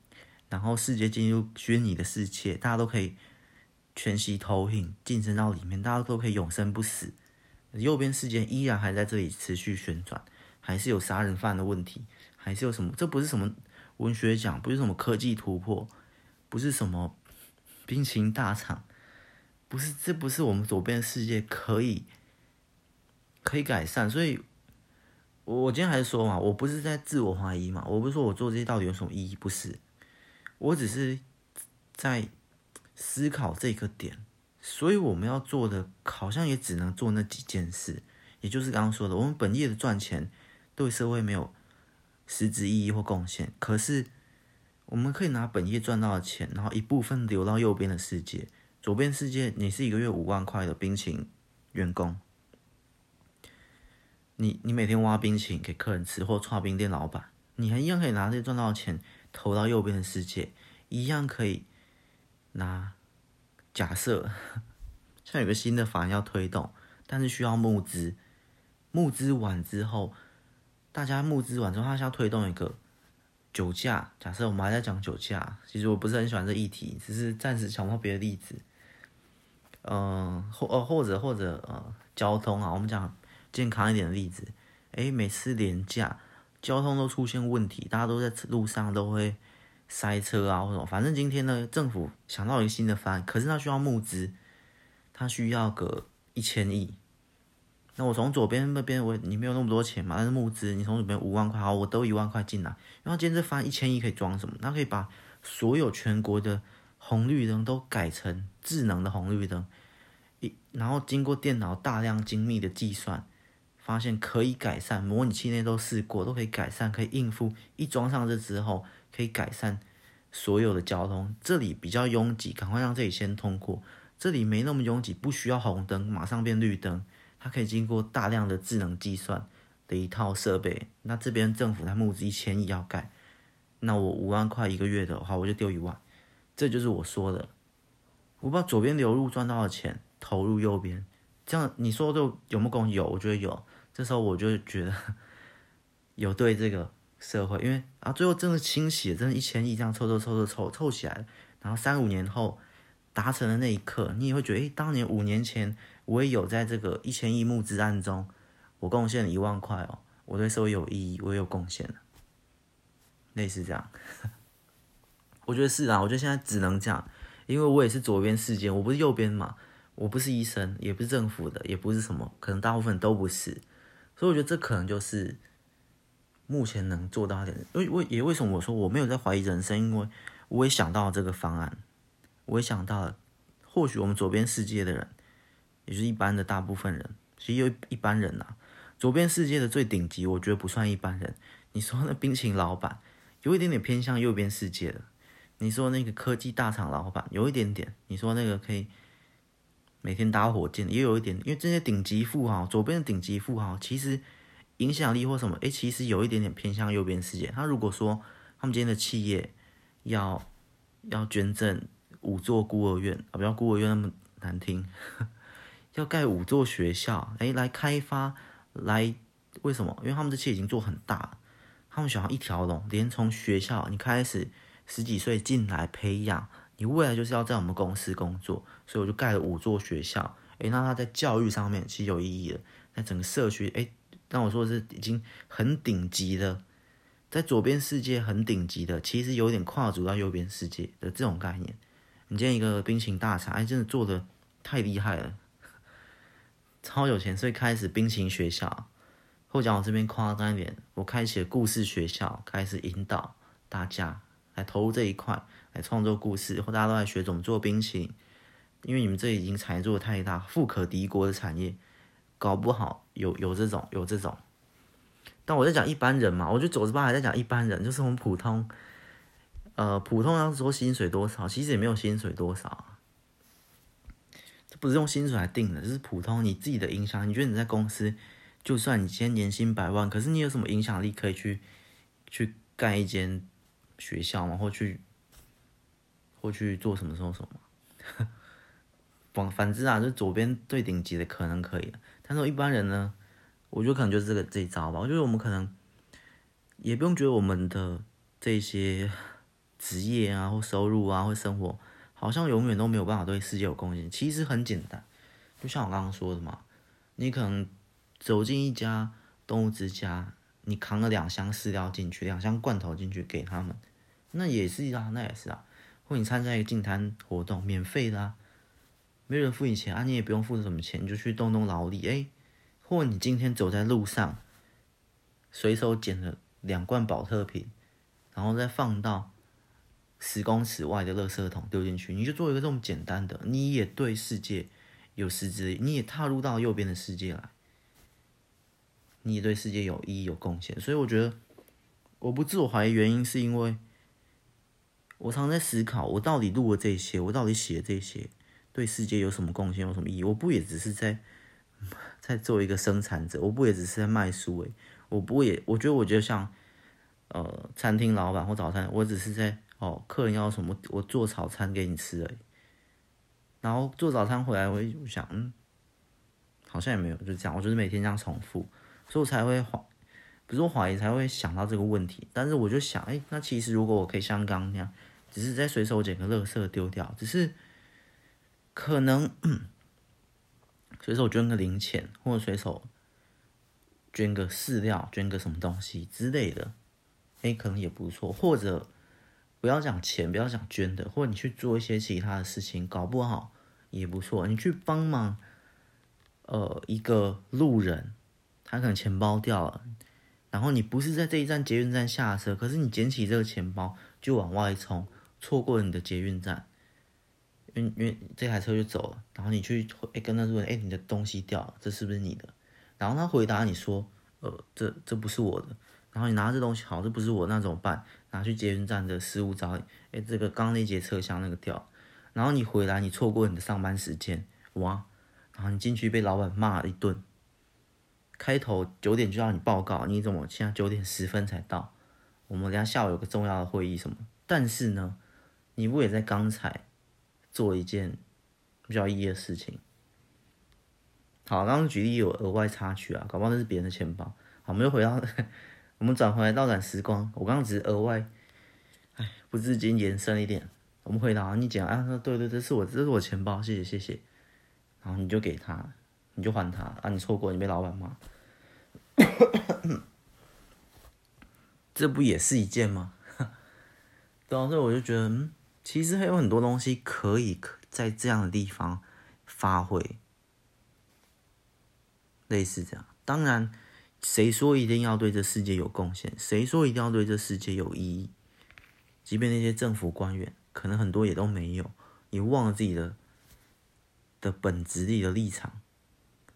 然后世界进入虚拟的世界，大家都可以全息投影晋升到里面，大家都可以永生不死。右边世界依然还在这里持续旋转，还是有杀人犯的问题，还是有什么？这不是什么文学奖，不是什么科技突破，不是什么冰淇淋大厂，不是，这不是我们左边的世界可以。可以改善，所以，我我今天还是说嘛，我不是在自我怀疑嘛，我不是说我做这些到底有什么意义，不是，我只是在思考这个点，所以我们要做的好像也只能做那几件事，也就是刚刚说的，我们本业的赚钱对社会没有实质意义或贡献，可是我们可以拿本业赚到的钱，然后一部分流到右边的世界，左边世界你是一个月五万块的冰淇淋员工。你你每天挖冰淇淋给客人吃，或剉冰店老板，你还一样可以拿这赚到的钱投到右边的世界，一样可以拿。假设像有个新的法案要推动，但是需要募资，募资完之后，大家募资完之后，他想要推动一个酒驾。假设我们还在讲酒驾，其实我不是很喜欢这议题，只是暂时想不到别的例子。嗯、或呃或者或者呃交通啊，我们讲。健康一点的例子，诶，每次连假，交通都出现问题，大家都在路上都会塞车啊，或者反正今天呢，政府想到一个新的方案，可是他需要募资，他需要个一千亿。那我从左边那边，我你没有那么多钱嘛，但是募资，你从左边五万块，好，我都一万块进来。然后今天这方案一千亿可以装什么？他可以把所有全国的红绿灯都改成智能的红绿灯，一然后经过电脑大量精密的计算。发现可以改善，模拟器内都试过，都可以改善，可以应付。一装上这之后，可以改善所有的交通。这里比较拥挤，赶快让这里先通过。这里没那么拥挤，不需要红灯，马上变绿灯。它可以经过大量的智能计算的一套设备。那这边政府才募资一千亿要盖，那我五万块一个月的话，我就丢一万。这就是我说的，我不知道左边流入赚到的钱投入右边，这样你说就有没有？有，我觉得有。这时候我就觉得 [LAUGHS] 有对这个社会，因为啊，最后真的清洗，真的一千亿这样凑凑凑凑凑凑起来，然后三五年后达成的那一刻，你也会觉得，哎，当年五年前我也有在这个一千亿募资案中，我贡献了一万块哦，我对社会有意义，我也有贡献，类似这样，[LAUGHS] 我觉得是啊，我觉得现在只能这样，因为我也是左边世界，我不是右边嘛，我不是医生，也不是政府的，也不是什么，可能大部分都不是。所以我觉得这可能就是目前能做到的。为为也为什么我说我没有在怀疑人生？因为我也想到这个方案，我也想到了，或许我们左边世界的人，也就是一般的大部分人，其实有一般人呐、啊。左边世界的最顶级，我觉得不算一般人。你说那冰淇淋老板，有一点点偏向右边世界的。你说那个科技大厂老板，有一点点。你说那个可以。每天搭火箭也有一点，因为这些顶级富豪，左边的顶级富豪其实影响力或什么，诶，其实有一点点偏向右边世界。他如果说他们今天的企业要要捐赠五座孤儿院啊，不要孤儿院那么难听，[LAUGHS] 要盖五座学校，诶，来开发，来为什么？因为他们的企业已经做很大了，他们想要一条龙，连从学校你开始十几岁进来培养。你未来就是要在我们公司工作，所以我就盖了五座学校。诶，那他在教育上面其实有意义的，在整个社区，诶，那我说的是已经很顶级的，在左边世界很顶级的，其实有点跨足到右边世界的这种概念。你见一个冰淇淋大厂，哎，真的做的太厉害了，超有钱，所以开始冰淇淋学校。或讲我这边夸张一点，我开启了故事学校，开始引导大家来投入这一块。来创作故事，或大家都在学怎么做冰淇淋，因为你们这已经产业做的太大，富可敌国的产业，搞不好有有这种有这种。但我在讲一般人嘛，我觉得九十八还在讲一般人，就是我们普通，呃，普通要说薪水多少，其实也没有薪水多少。这不是用薪水来定的，就是普通你自己的影响。你觉得你在公司，就算你今天年薪百万，可是你有什么影响力可以去去干一间学校嘛？或去或去做什么什么什么？[LAUGHS] 反反之啊，就左边最顶级的可能可以，但是一般人呢，我觉得可能就是这个这一招吧。我觉得我们可能也不用觉得我们的这些职业啊，或收入啊，或生活。好像永远都没有办法对世界有贡献。其实很简单，就像我刚刚说的嘛，你可能走进一家动物之家，你扛了两箱饲料进去，两箱罐头进去给他们，那也是啊，那也是啊。或你参加一个净滩活动，免费的啊，没人付你钱啊，你也不用付什么钱，你就去动动劳力，哎。或你今天走在路上，随手捡了两罐宝特瓶，然后再放到。十公尺外的垃圾桶丢进去，你就做一个这么简单的，你也对世界有实质，你也踏入到右边的世界来，你也对世界有意义、有贡献。所以我觉得，我不自我怀疑原因是因为，我常在思考，我到底录了这些，我到底写了这些，对世界有什么贡献，有什么意义？我不也只是在 [LAUGHS] 在做一个生产者，我不也只是在卖书诶，我不也，我觉得我觉得像呃餐厅老板或早餐，我只是在。哦，客人要什么，我做早餐给你吃而已。然后做早餐回来，我就想，嗯，好像也没有，就这样。我就是每天这样重复，所以我才会怀，不是我怀疑，才会想到这个问题。但是我就想，哎，那其实如果我可以像刚那样，只是在随手捡个垃圾丢掉，只是可能随手捐个零钱，或者随手捐个饲料，捐个什么东西之类的，哎，可能也不错，或者。不要讲钱，不要讲捐的，或者你去做一些其他的事情，搞不好也不错。你去帮忙，呃，一个路人，他可能钱包掉了，然后你不是在这一站捷运站下车，可是你捡起这个钱包就往外冲，错过了你的捷运站，因为因为这台车就走了，然后你去哎跟他说，哎，你的东西掉了，这是不是你的？然后他回答你说，呃，这这不是我的。然后你拿这东西，好，这不是我，那怎么办？拿去捷运站的失物招领，哎，这个刚刚那节车厢那个掉，然后你回来，你错过你的上班时间，哇，然后你进去被老板骂了一顿。开头九点就要你报告，你怎么现在九点十分才到？我们等下下午有个重要的会议什么？但是呢，你不也在刚才做一件比较意义的事情？好，刚刚举例有额外插曲啊，搞不好那是别人的钱包。好，我们又回到。[LAUGHS] 我们转回来倒转时光，我刚刚只是额外，哎，不自禁延伸一点。我们回答你讲啊，对对，这是我，这是我钱包，谢谢谢谢。然后你就给他，你就还他啊，你错过，你被老板骂，[COUGHS] 这不也是一件吗？[LAUGHS] 对啊，所以我就觉得，嗯，其实还有很多东西可以在这样的地方发挥，类似这样，当然。谁说一定要对这世界有贡献？谁说一定要对这世界有意义？即便那些政府官员，可能很多也都没有，你忘了自己的的本质力的立场。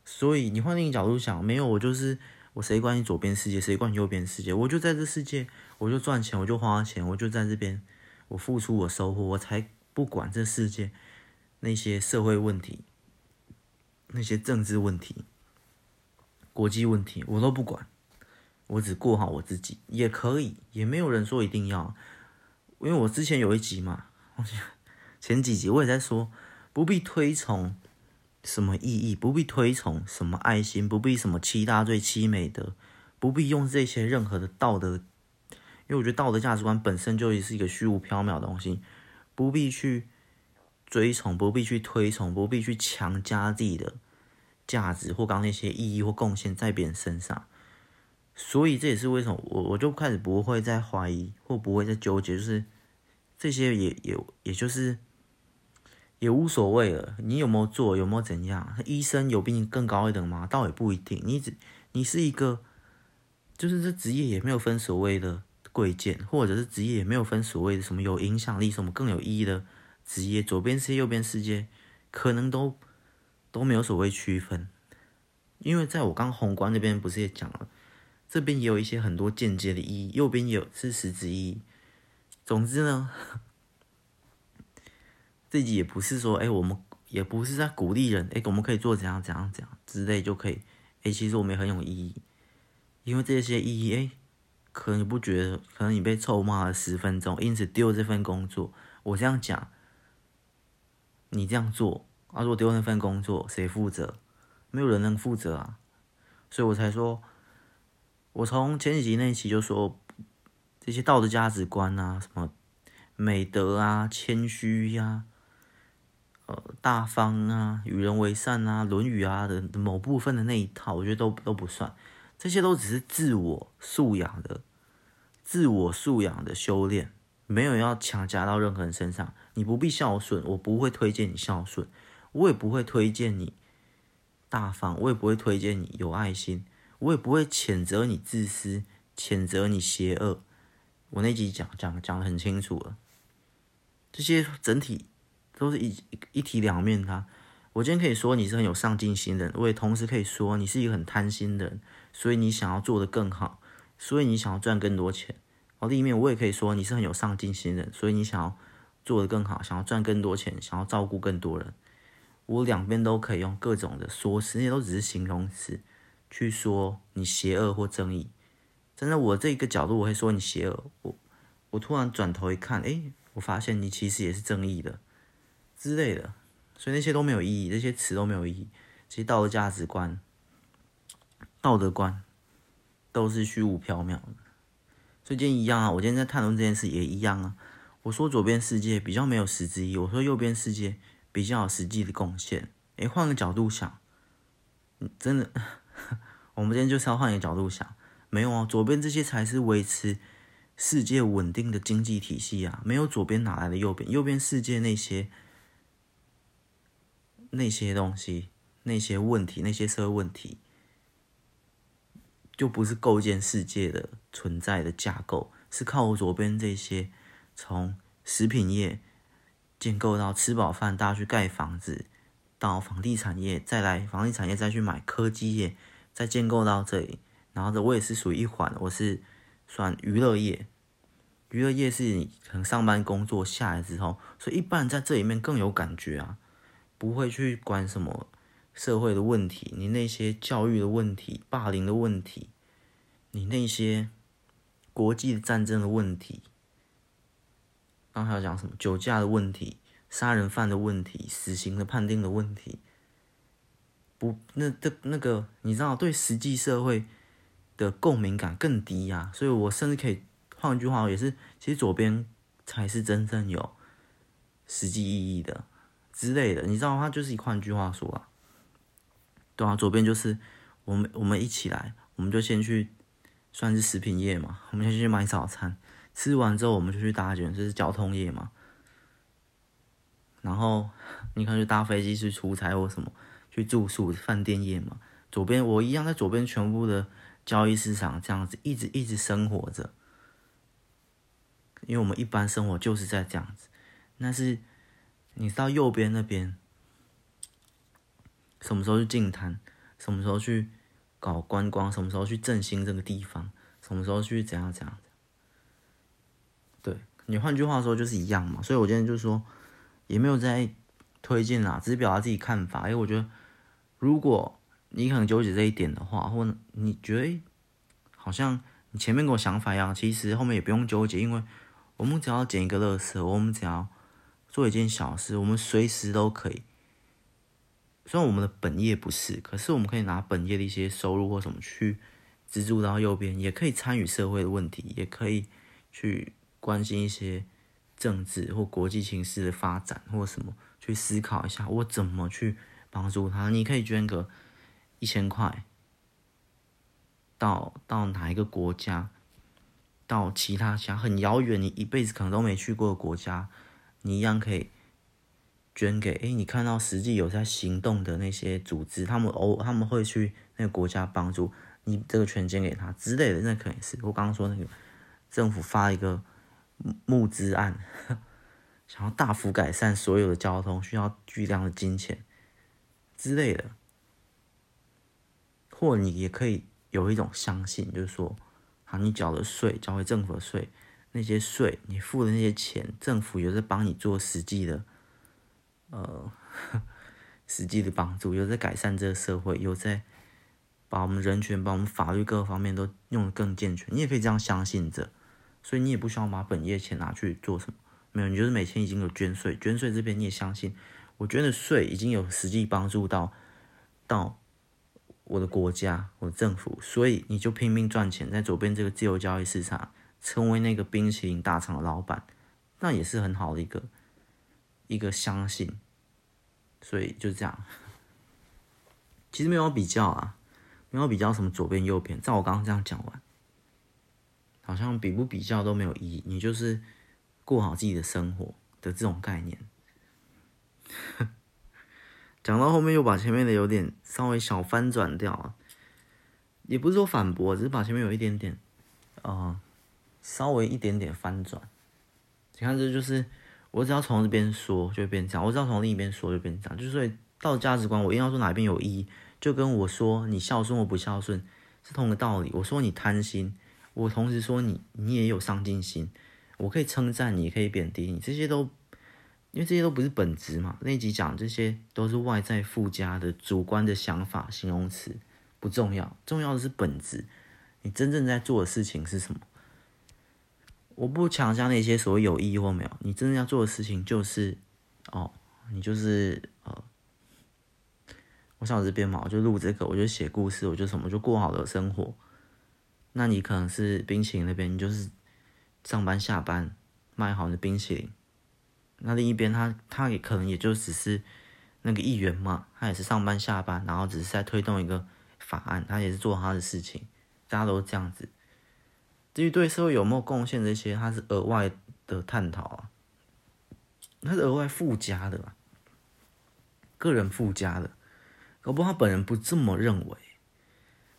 所以你换另一个角度想，没有我就是我，谁管你左边世界，谁管你右边世界？我就在这世界，我就赚钱，我就花钱，我就在这边，我付出，我收获，我才不管这世界那些社会问题，那些政治问题。国际问题我都不管，我只过好我自己也可以，也没有人说一定要。因为我之前有一集嘛，前几集我也在说，不必推崇什么意义，不必推崇什么爱心，不必什么七大罪、七美德，不必用这些任何的道德，因为我觉得道德价值观本身就也是一个虚无缥缈的东西，不必去追崇，不必去推崇，不必去强加自己的。价值或刚那些意义或贡献在别人身上，所以这也是为什么我我就开始不会再怀疑或不会再纠结，就是这些也也也就是也无所谓了。你有没有做，有没有怎样？医生有比你更高一等吗？倒也不一定。你只你是一个，就是这职业也没有分所谓的贵贱，或者是职业也没有分所谓的什么有影响力、什么更有意义的职业。左边世界、右边世界，可能都。都没有所谓区分，因为在我刚宏观那边不是也讲了，这边也有一些很多间接的意义，右边也有是实质意义。总之呢，[LAUGHS] 自己也不是说，哎，我们也不是在鼓励人，哎，我们可以做怎样怎样怎样之类就可以，哎，其实我们也很有意义，因为这些意义，哎，可能你不觉得，可能你被臭骂了十分钟，因此丢这份工作。我这样讲，你这样做，啊，如果丢那份工作，谁负责？没有人能负责啊，所以我才说，我从前几集那一期就说，这些道德价值观啊，什么美德啊、谦虚呀、呃、大方啊、与人为善啊、《论语》啊的某部分的那一套，我觉得都都不算，这些都只是自我素养的、自我素养的修炼，没有要强加到任何人身上。你不必孝顺，我不会推荐你孝顺，我也不会推荐你。大方，我也不会推荐你有爱心，我也不会谴责你自私，谴责你邪恶。我那集讲讲讲得很清楚了，这些整体都是一一,一体两面的啊。我今天可以说你是很有上进心的人，我也同时可以说你是一个很贪心的人，所以你想要做得更好，所以你想要赚更多钱。然后另一面我也可以说你是很有上进心的人，所以你想要做得更好，想要赚更多钱，想要照顾更多人。我两边都可以用各种的说辞，那些都只是形容词，去说你邪恶或正义。站在我这个角度，我会说你邪恶。我我突然转头一看，哎，我发现你其实也是正义的之类的。所以那些都没有意义，这些词都没有意义。其实道德价值观、道德观都是虚无缥缈的。所以今天一样啊，我今天在谈论这件事也一样啊。我说左边世界比较没有实质意义，我说右边世界。比较有实际的贡献。诶，换个角度想，真的，[LAUGHS] 我们今天就是要换一个角度想。没有啊，左边这些才是维持世界稳定的经济体系啊。没有左边哪来的右边？右边世界那些那些东西、那些问题、那些社会问题，就不是构建世界的存在的架构，是靠我左边这些从食品业。建构到吃饱饭，大家去盖房子，到房地产业，再来房地产业再去买科技业，再建构到这里。然后这我也是属于一环，我是算娱乐业。娱乐业是你可能上班工作下来之后，所以一般人在这里面更有感觉啊，不会去管什么社会的问题，你那些教育的问题、霸凌的问题，你那些国际的战争的问题。刚才要讲什么酒驾的问题、杀人犯的问题、死刑的判定的问题，不，那这那个你知道，对实际社会的共鸣感更低呀、啊。所以我甚至可以换一句话，也是，其实左边才是真正有实际意义的之类的。你知道，它就是换句话说啊，对啊，左边就是我们我们一起来，我们就先去算是食品业嘛，我们先去买早餐。吃完之后，我们就去搭捷运，这是交通业嘛。然后 [LAUGHS] 你看，就搭飞机去出差或什么，去住宿饭店业嘛。左边我一样在左边全部的交易市场这样子一直一直生活着，因为我们一般生活就是在这样子。但是你到右边那边，什么时候去净滩？什么时候去搞观光？什么时候去振兴这个地方？什么时候去怎样怎样？对，你换句话说就是一样嘛，所以我今天就说也没有在推荐啦，只是表达自己看法。因为我觉得，如果你可能纠结这一点的话，或你觉得好像你前面跟我想法一样，其实后面也不用纠结，因为我们只要捡一个乐色，我们只要做一件小事，我们随时都可以。虽然我们的本业不是，可是我们可以拿本业的一些收入或什么去资助到右边，也可以参与社会的问题，也可以去。关心一些政治或国际形势的发展，或什么，去思考一下我怎么去帮助他。你可以捐个一千块，到到哪一个国家，到其他想很遥远，你一辈子可能都没去过的国家，你一样可以捐给。诶，你看到实际有在行动的那些组织，他们哦，他们会去那个国家帮助你，这个全捐给他之类的，那可能是我刚刚说那个政府发一个。募资案，[LAUGHS] 想要大幅改善所有的交通，需要巨量的金钱之类的。或你也可以有一种相信，就是说，好，你缴的税，缴给政府的税，那些税你付的那些钱，政府有在帮你做实际的，呃，[LAUGHS] 实际的帮助，有在改善这个社会，有在把我们人权、把我们法律各个方面都用得更健全。你也可以这样相信着，所以你也不需要把本业钱拿去做什么。没有，你就是每天已经有捐税，捐税这边你也相信，我捐的税已经有实际帮助到到我的国家、我的政府，所以你就拼命赚钱，在左边这个自由交易市场成为那个冰淇淋大厂的老板，那也是很好的一个一个相信，所以就这样。其实没有比较啊，没有比较什么左边右边，照我刚刚这样讲完，好像比不比较都没有意义，你就是。过好自己的生活的这种概念，[LAUGHS] 讲到后面又把前面的有点稍微小翻转掉了，也不是说反驳，只是把前面有一点点，呃，稍微一点点翻转。你看，这就是我只要从这边说就变这样，我只要从另一边说就变这样，就是所以到价值观，我一定要说哪一边有意义，就跟我说你孝顺或不孝顺是同个道理。我说你贪心，我同时说你你也有上进心。我可以称赞你，也可以贬低你，这些都，因为这些都不是本质嘛。那一集讲这些都是外在附加的主观的想法、形容词，不重要，重要的是本质。你真正在做的事情是什么？我不强加那些所谓有意义或没有，你真正要做的事情就是，哦，你就是呃，我想这边嘛，我就录这个，我就写故事，我就什么，就过好的生活。那你可能是冰淇淋那边，你就是。上班下班卖好的冰淇淋，那另一边他他也可能也就只是那个议员嘛，他也是上班下班，然后只是在推动一个法案，他也是做他的事情，大家都这样子。至于对社会有没有贡献这些，他是额外的探讨啊，他是额外附加的，个人附加的，搞不好他本人不这么认为，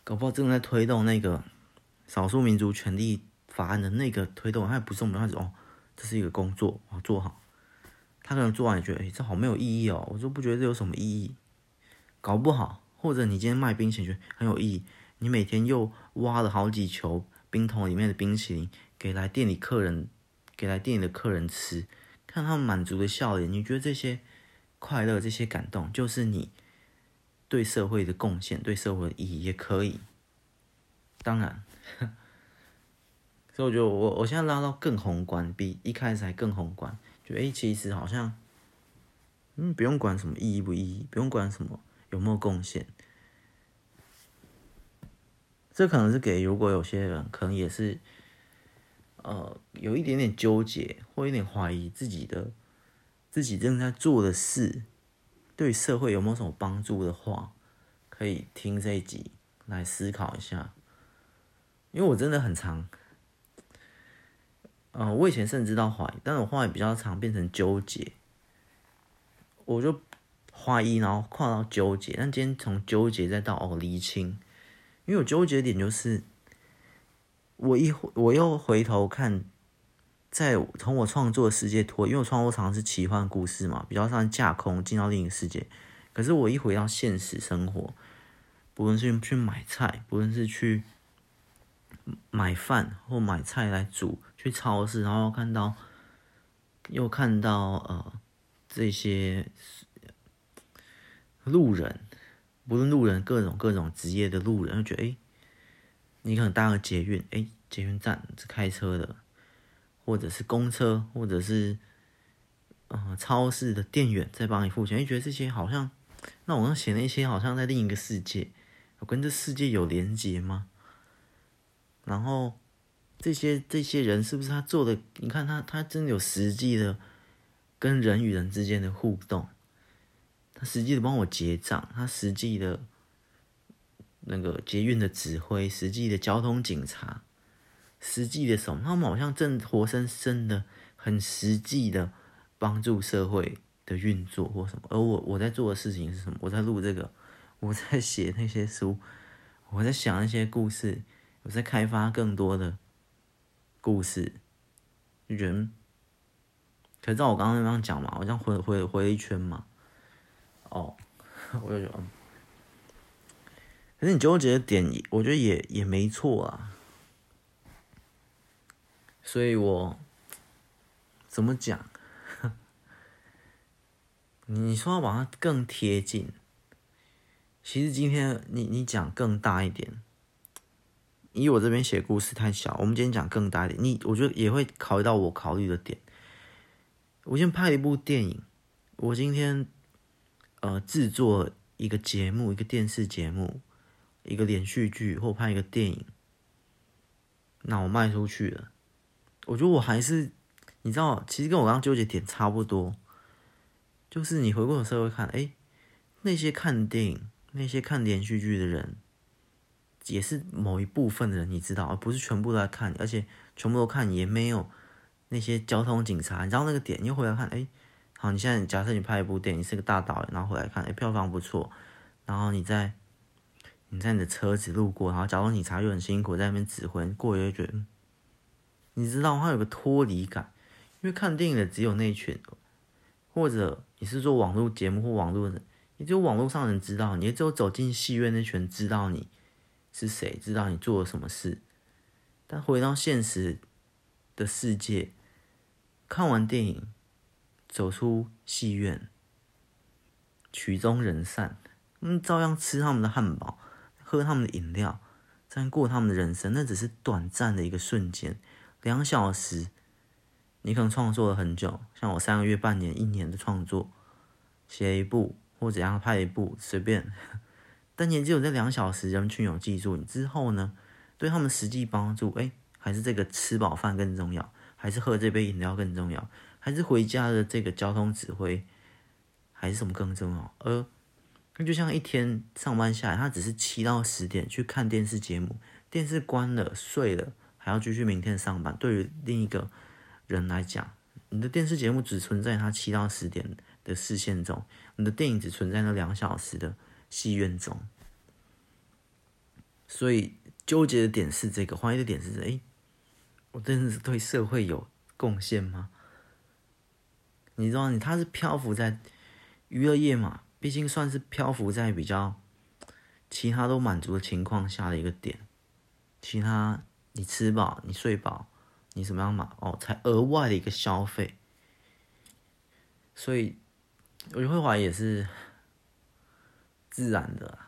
搞不好正在推动那个少数民族权利。法案的那个推动，他也不是我们，他说哦，这是一个工作，我做好。他可能做完也觉得，哎，这好没有意义哦。我就不觉得这有什么意义，搞不好，或者你今天卖冰淇淋很有意义，你每天又挖了好几球冰桶里面的冰淇淋给来店里客人，给来店里的客人吃，看他们满足的笑脸，你觉得这些快乐、这些感动，就是你对社会的贡献、对社会的意义也可以。当然。[LAUGHS] 所以我觉得我我现在拉到更宏观，比一开始还更宏观。就哎、欸，其实好像，嗯，不用管什么意义不意义，不用管什么有没有贡献。这可能是给如果有些人可能也是，呃，有一点点纠结或有点怀疑自己的自己正在做的事对社会有没有什么帮助的话，可以听这一集来思考一下。因为我真的很常。嗯，我以前甚至到怀疑，但是我后来比较常变成纠结，我就怀疑，然后跨到纠结，但今天从纠结再到哦厘清，因为我纠结点就是，我一我又回头看，在从我创作的世界脱，因为我创作常常是奇幻故事嘛，比较像架空进到另一个世界，可是我一回到现实生活，不论是去买菜，不论是去买饭或买菜来煮。去超市，然后看到，又看到呃这些路人，不论路人各种各种职业的路人，就觉得哎，你可能搭个捷运，哎，捷运站是开车的，或者是公车，或者是呃超市的店员在帮你付钱，就，觉得这些好像，那我要写那些好像在另一个世界，我跟这世界有连接吗？然后。这些这些人是不是他做的？你看他，他真的有实际的跟人与人之间的互动，他实际的帮我结账，他实际的那个捷运的指挥，实际的交通警察，实际的什么？他们好像正活生生的、很实际的帮助社会的运作或什么。而我我在做的事情是什么？我在录这个，我在写那些书，我在想那些故事，我在开发更多的。故事，就觉得，可是照我刚刚那样讲嘛，我这样回回回了一圈嘛，哦，[LAUGHS] 我就觉得，可是你纠结的点，我觉得也也没错啊。所以我怎么讲？[LAUGHS] 你说要把它更贴近，其实今天你你讲更大一点。以我这边写故事太小，我们今天讲更大一点。你我觉得也会考虑到我考虑的点。我先拍一部电影，我今天呃制作一个节目，一个电视节目，一个连续剧，或拍一个电影，那我卖出去了。我觉得我还是，你知道，其实跟我刚刚纠结点差不多，就是你回过头社会看，哎，那些看电影、那些看连续剧的人。也是某一部分的人，你知道，而不是全部都在看，而且全部都看也没有那些交通警察。你知道那个点，你又回来看，哎，好，你现在假设你拍一部电影，你是个大导演，然后回来看，哎，票房不错，然后你在你在你的车子路过，然后假如你察又很辛苦在那边指挥，过一会觉得，你知道，它有个脱离感，因为看电影的只有那一群，或者你是做网络节目或网络的，你只有网络上的人知道，你也只有走进戏院那群人知道你。是谁知道你做了什么事？但回到现实的世界，看完电影，走出戏院，曲终人散，嗯，照样吃他们的汉堡，喝他们的饮料，这样过他们的人生。那只是短暂的一个瞬间，两小时，你可能创作了很久，像我三个月、半年、一年的创作，写一部或怎样拍一部，随便。但你只有这两小时，人群有记住你之后呢？对他们实际帮助，哎，还是这个吃饱饭更重要，还是喝这杯饮料更重要，还是回家的这个交通指挥，还是什么更重要？而那就像一天上班下来，他只是七到十点去看电视节目，电视关了睡了，还要继续明天上班。对于另一个人来讲，你的电视节目只存在他七到十点的视线中，你的电影只存在那两小时的。戏院中，所以纠结的点是这个，怀疑的点是：哎，我真的是对社会有贡献吗？你知道，你他是漂浮在娱乐业嘛，毕竟算是漂浮在比较其他都满足的情况下的一个点。其他你吃饱，你睡饱，你怎么样嘛？哦，才额外的一个消费。所以我就会怀疑也是。自然的，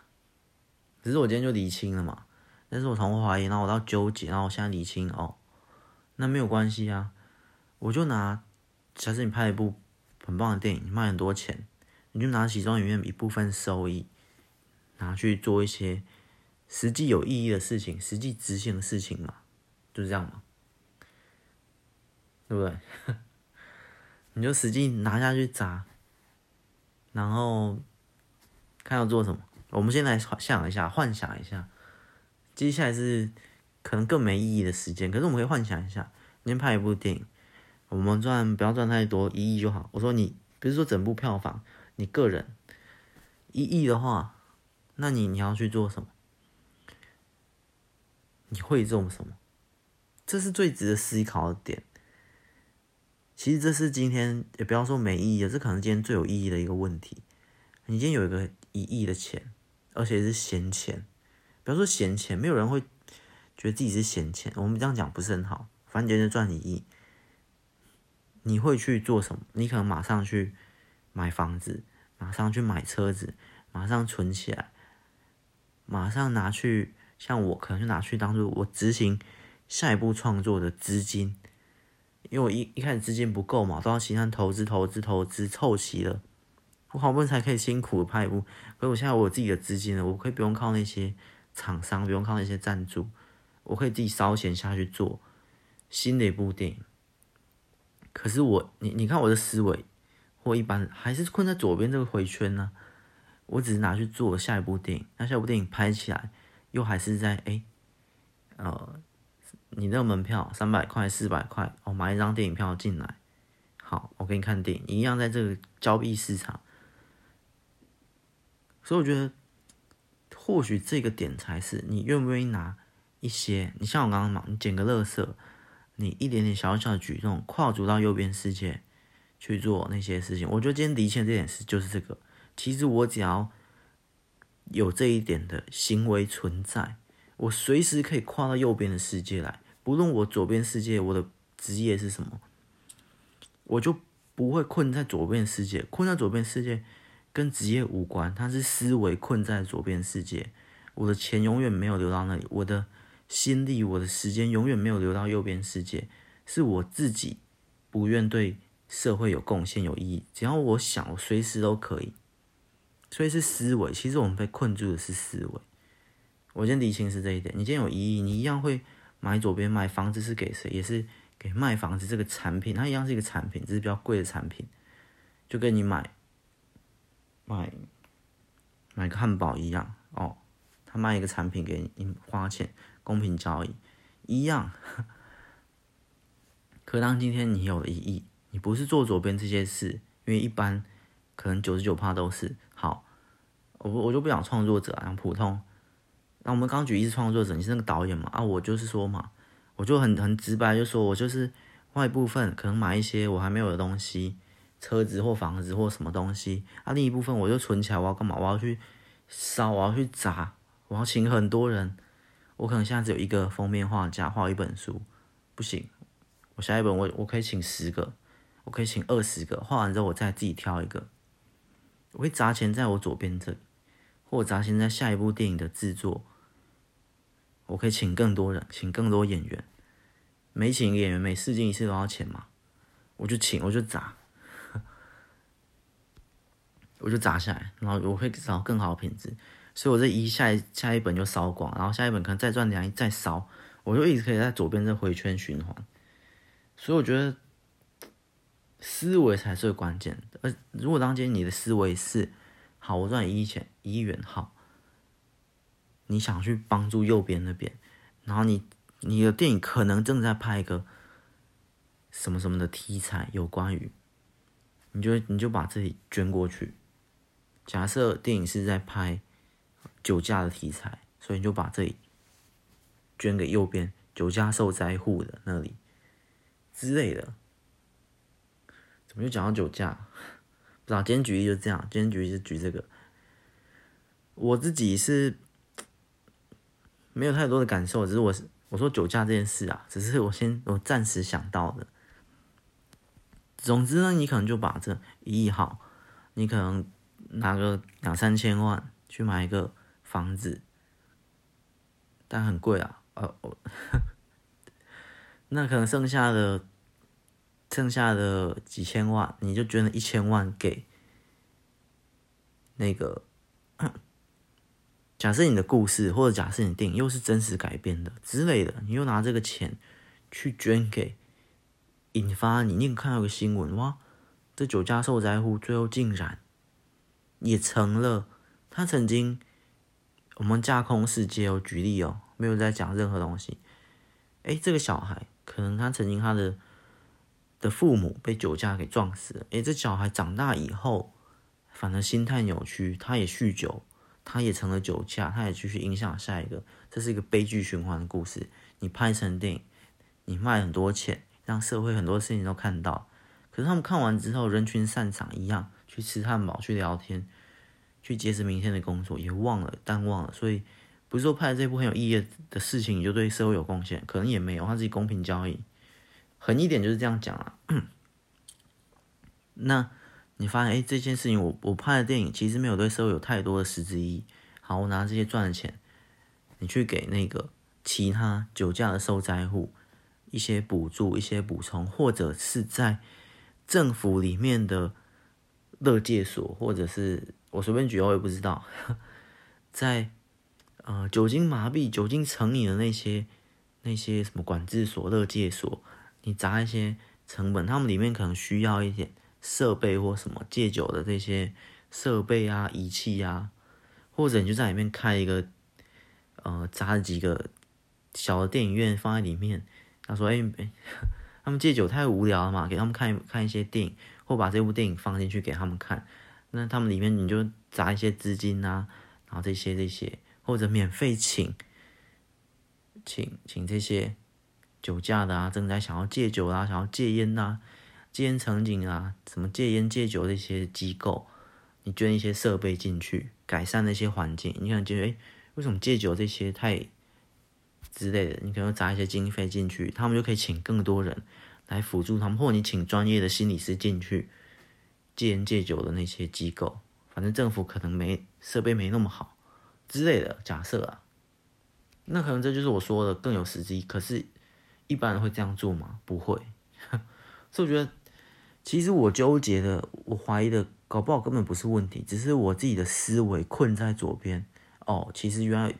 只是我今天就厘清了嘛。但是我从怀疑，然后我到纠结，然后我现在厘清哦，那没有关系啊。我就拿，假设你拍一部很棒的电影，卖很多钱，你就拿其中里面一部分收益，拿去做一些实际有意义的事情，实际执行的事情嘛，就是这样嘛，对不对？[LAUGHS] 你就实际拿下去砸，然后。看要做什么？我们先来想一下，幻想一下，接下来是可能更没意义的时间。可是我们可以幻想一下，你先拍一部电影，我们赚不要赚太多，一亿就好。我说你不是说整部票房，你个人一亿的话，那你你要去做什么？你会做什么？这是最值得思考的点。其实这是今天也不要说没意义，这可能今天最有意义的一个问题。你今天有一个一亿的钱，而且是闲钱。比方说闲钱，没有人会觉得自己是闲钱。我们这样讲不是很好。反正就是赚一亿，你会去做什么？你可能马上去买房子，马上去买车子，马上存起来，马上拿去。像我可能就拿去当做我执行下一步创作的资金，因为我一一开始资金不够嘛，都要其他投资、投资、投资凑齐了。我好不容易才可以辛苦的拍一部，可是我现在我自己的资金了，我可以不用靠那些厂商，不用靠那些赞助，我可以自己烧钱下去做新的一部电影。可是我，你你看我的思维，或一般还是困在左边这个回圈呢。我只是拿去做下一部电影，那下一部电影拍起来又还是在哎，呃，你那个门票三百块、四百块，我买一张电影票进来，好，我给你看电影，一样在这个交易市场。所以我觉得，或许这个点才是你愿不愿意拿一些。你像我刚刚嘛，你捡个垃圾，你一点点小小的举动，跨足到右边世界去做那些事情。我觉得今天离线这点事就是这个。其实我只要有这一点的行为存在，我随时可以跨到右边的世界来，不论我左边世界我的职业是什么，我就不会困在左边世界。困在左边世界跟职业无关，它是思维困在左边世界。我的钱永远没有流到那里，我的心力、我的时间永远没有流到右边世界，是我自己不愿对社会有贡献、有意义。只要我想，我随时都可以。所以是思维，其实我们被困住的是思维。我先理清是这一点。你今天有意义，你一样会买左边买房子是给谁？也是给卖房子这个产品，它一样是一个产品，只是比较贵的产品，就跟你买买买个汉堡一样哦。他卖一个产品给你，你花钱，公平交易一样。可当今天你有了意义，你不是做左边这些事，因为一般可能九十九趴都是。好，我不我就不讲创作者啊，讲普通。那我们刚举一是创作者，你是那个导演嘛？啊，我就是说嘛，我就很很直白，就说我就是外部分可能买一些我还没有的东西，车子或房子或什么东西。啊，另一部分我就存起来，我要干嘛？我要去烧，我要去砸，我要请很多人。我可能现在只有一个封面画家画一本书，不行，我下一本我我可以请十个，我可以请二十个，画完之后我再自己挑一个。我会砸钱在我左边这里，或砸钱在下一部电影的制作。我可以请更多人，请更多演员。每请一个演员，每试镜一次都要钱嘛？我就请，我就砸，[LAUGHS] 我就砸下来，然后我会找更好的品质。所以，我这一下一下一本就烧光，然后下一本可能再赚两亿再烧，我就一直可以在左边这回圈循环。所以，我觉得。思维才是关键的。而如果当今天你的思维是好，我赚一亿钱，一亿元好，你想去帮助右边那边，然后你你的电影可能正在拍一个什么什么的题材，有关于，你就你就把自己捐过去。假设电影是在拍酒驾的题材，所以你就把这里捐给右边酒驾受灾户的那里之类的。怎么又讲到酒驾？不知道，今天举例就这样。今天举例就举这个。我自己是没有太多的感受，只是我我说酒驾这件事啊，只是我先我暂时想到的。总之呢，你可能就把这一亿好，你可能拿个两三千万去买一个房子，但很贵啊，哦，[LAUGHS] 那可能剩下的。剩下的几千万，你就捐了一千万给那个。假设你的故事，或者假设你的电影又是真实改编的之类的，你又拿这个钱去捐给，引发你，你看到个新闻哇，这酒家受灾户最后竟然也成了他曾经我们架空世界哦，举例哦，没有在讲任何东西。哎，这个小孩可能他曾经他的。的父母被酒驾给撞死了。诶，这小孩长大以后，反而心态扭曲，他也酗酒，他也成了酒驾，他也继续影响下一个。这是一个悲剧循环的故事。你拍成电影，你卖很多钱，让社会很多事情都看到。可是他们看完之后，人群散场一样，去吃汉堡，去聊天，去接着明天的工作，也忘了，淡忘了。所以不是说拍这部很有意义的事情，你就对社会有贡献，可能也没有，他自己公平交易。狠一点就是这样讲啊。[COUGHS] 那你发现，哎，这件事情我我拍的电影其实没有对社会有太多的实质意义。好，我拿这些赚的钱，你去给那个其他酒驾的受灾户一些补助、一些补充，或者是在政府里面的乐界所，或者是我随便举，我也不知道，[LAUGHS] 在呃酒精麻痹、酒精成瘾的那些那些什么管制所、乐戒所。你砸一些成本，他们里面可能需要一点设备或什么戒酒的这些设备啊、仪器啊，或者你就在里面开一个，呃，砸几个小的电影院放在里面。他说：“哎、[LAUGHS] 他们戒酒太无聊了嘛，给他们看看一些电影，或把这部电影放进去给他们看。那他们里面你就砸一些资金啊，然后这些这些，或者免费请，请请这些。”酒驾的啊，正在想要戒酒啊，想要戒烟呐、啊，戒烟场景啊，什么戒烟戒酒这些机构，你捐一些设备进去，改善那些环境。你可能觉得，诶，为什么戒酒这些太之类的？你可能砸一些经费进去，他们就可以请更多人来辅助他们，或者你请专业的心理师进去戒烟戒酒的那些机构。反正政府可能没设备没那么好之类的假设啊，那可能这就是我说的更有实际。可是，一般人会这样做吗？不会。[LAUGHS] 所以我觉得，其实我纠结的，我怀疑的，搞不好根本不是问题，只是我自己的思维困在左边。哦，其实原来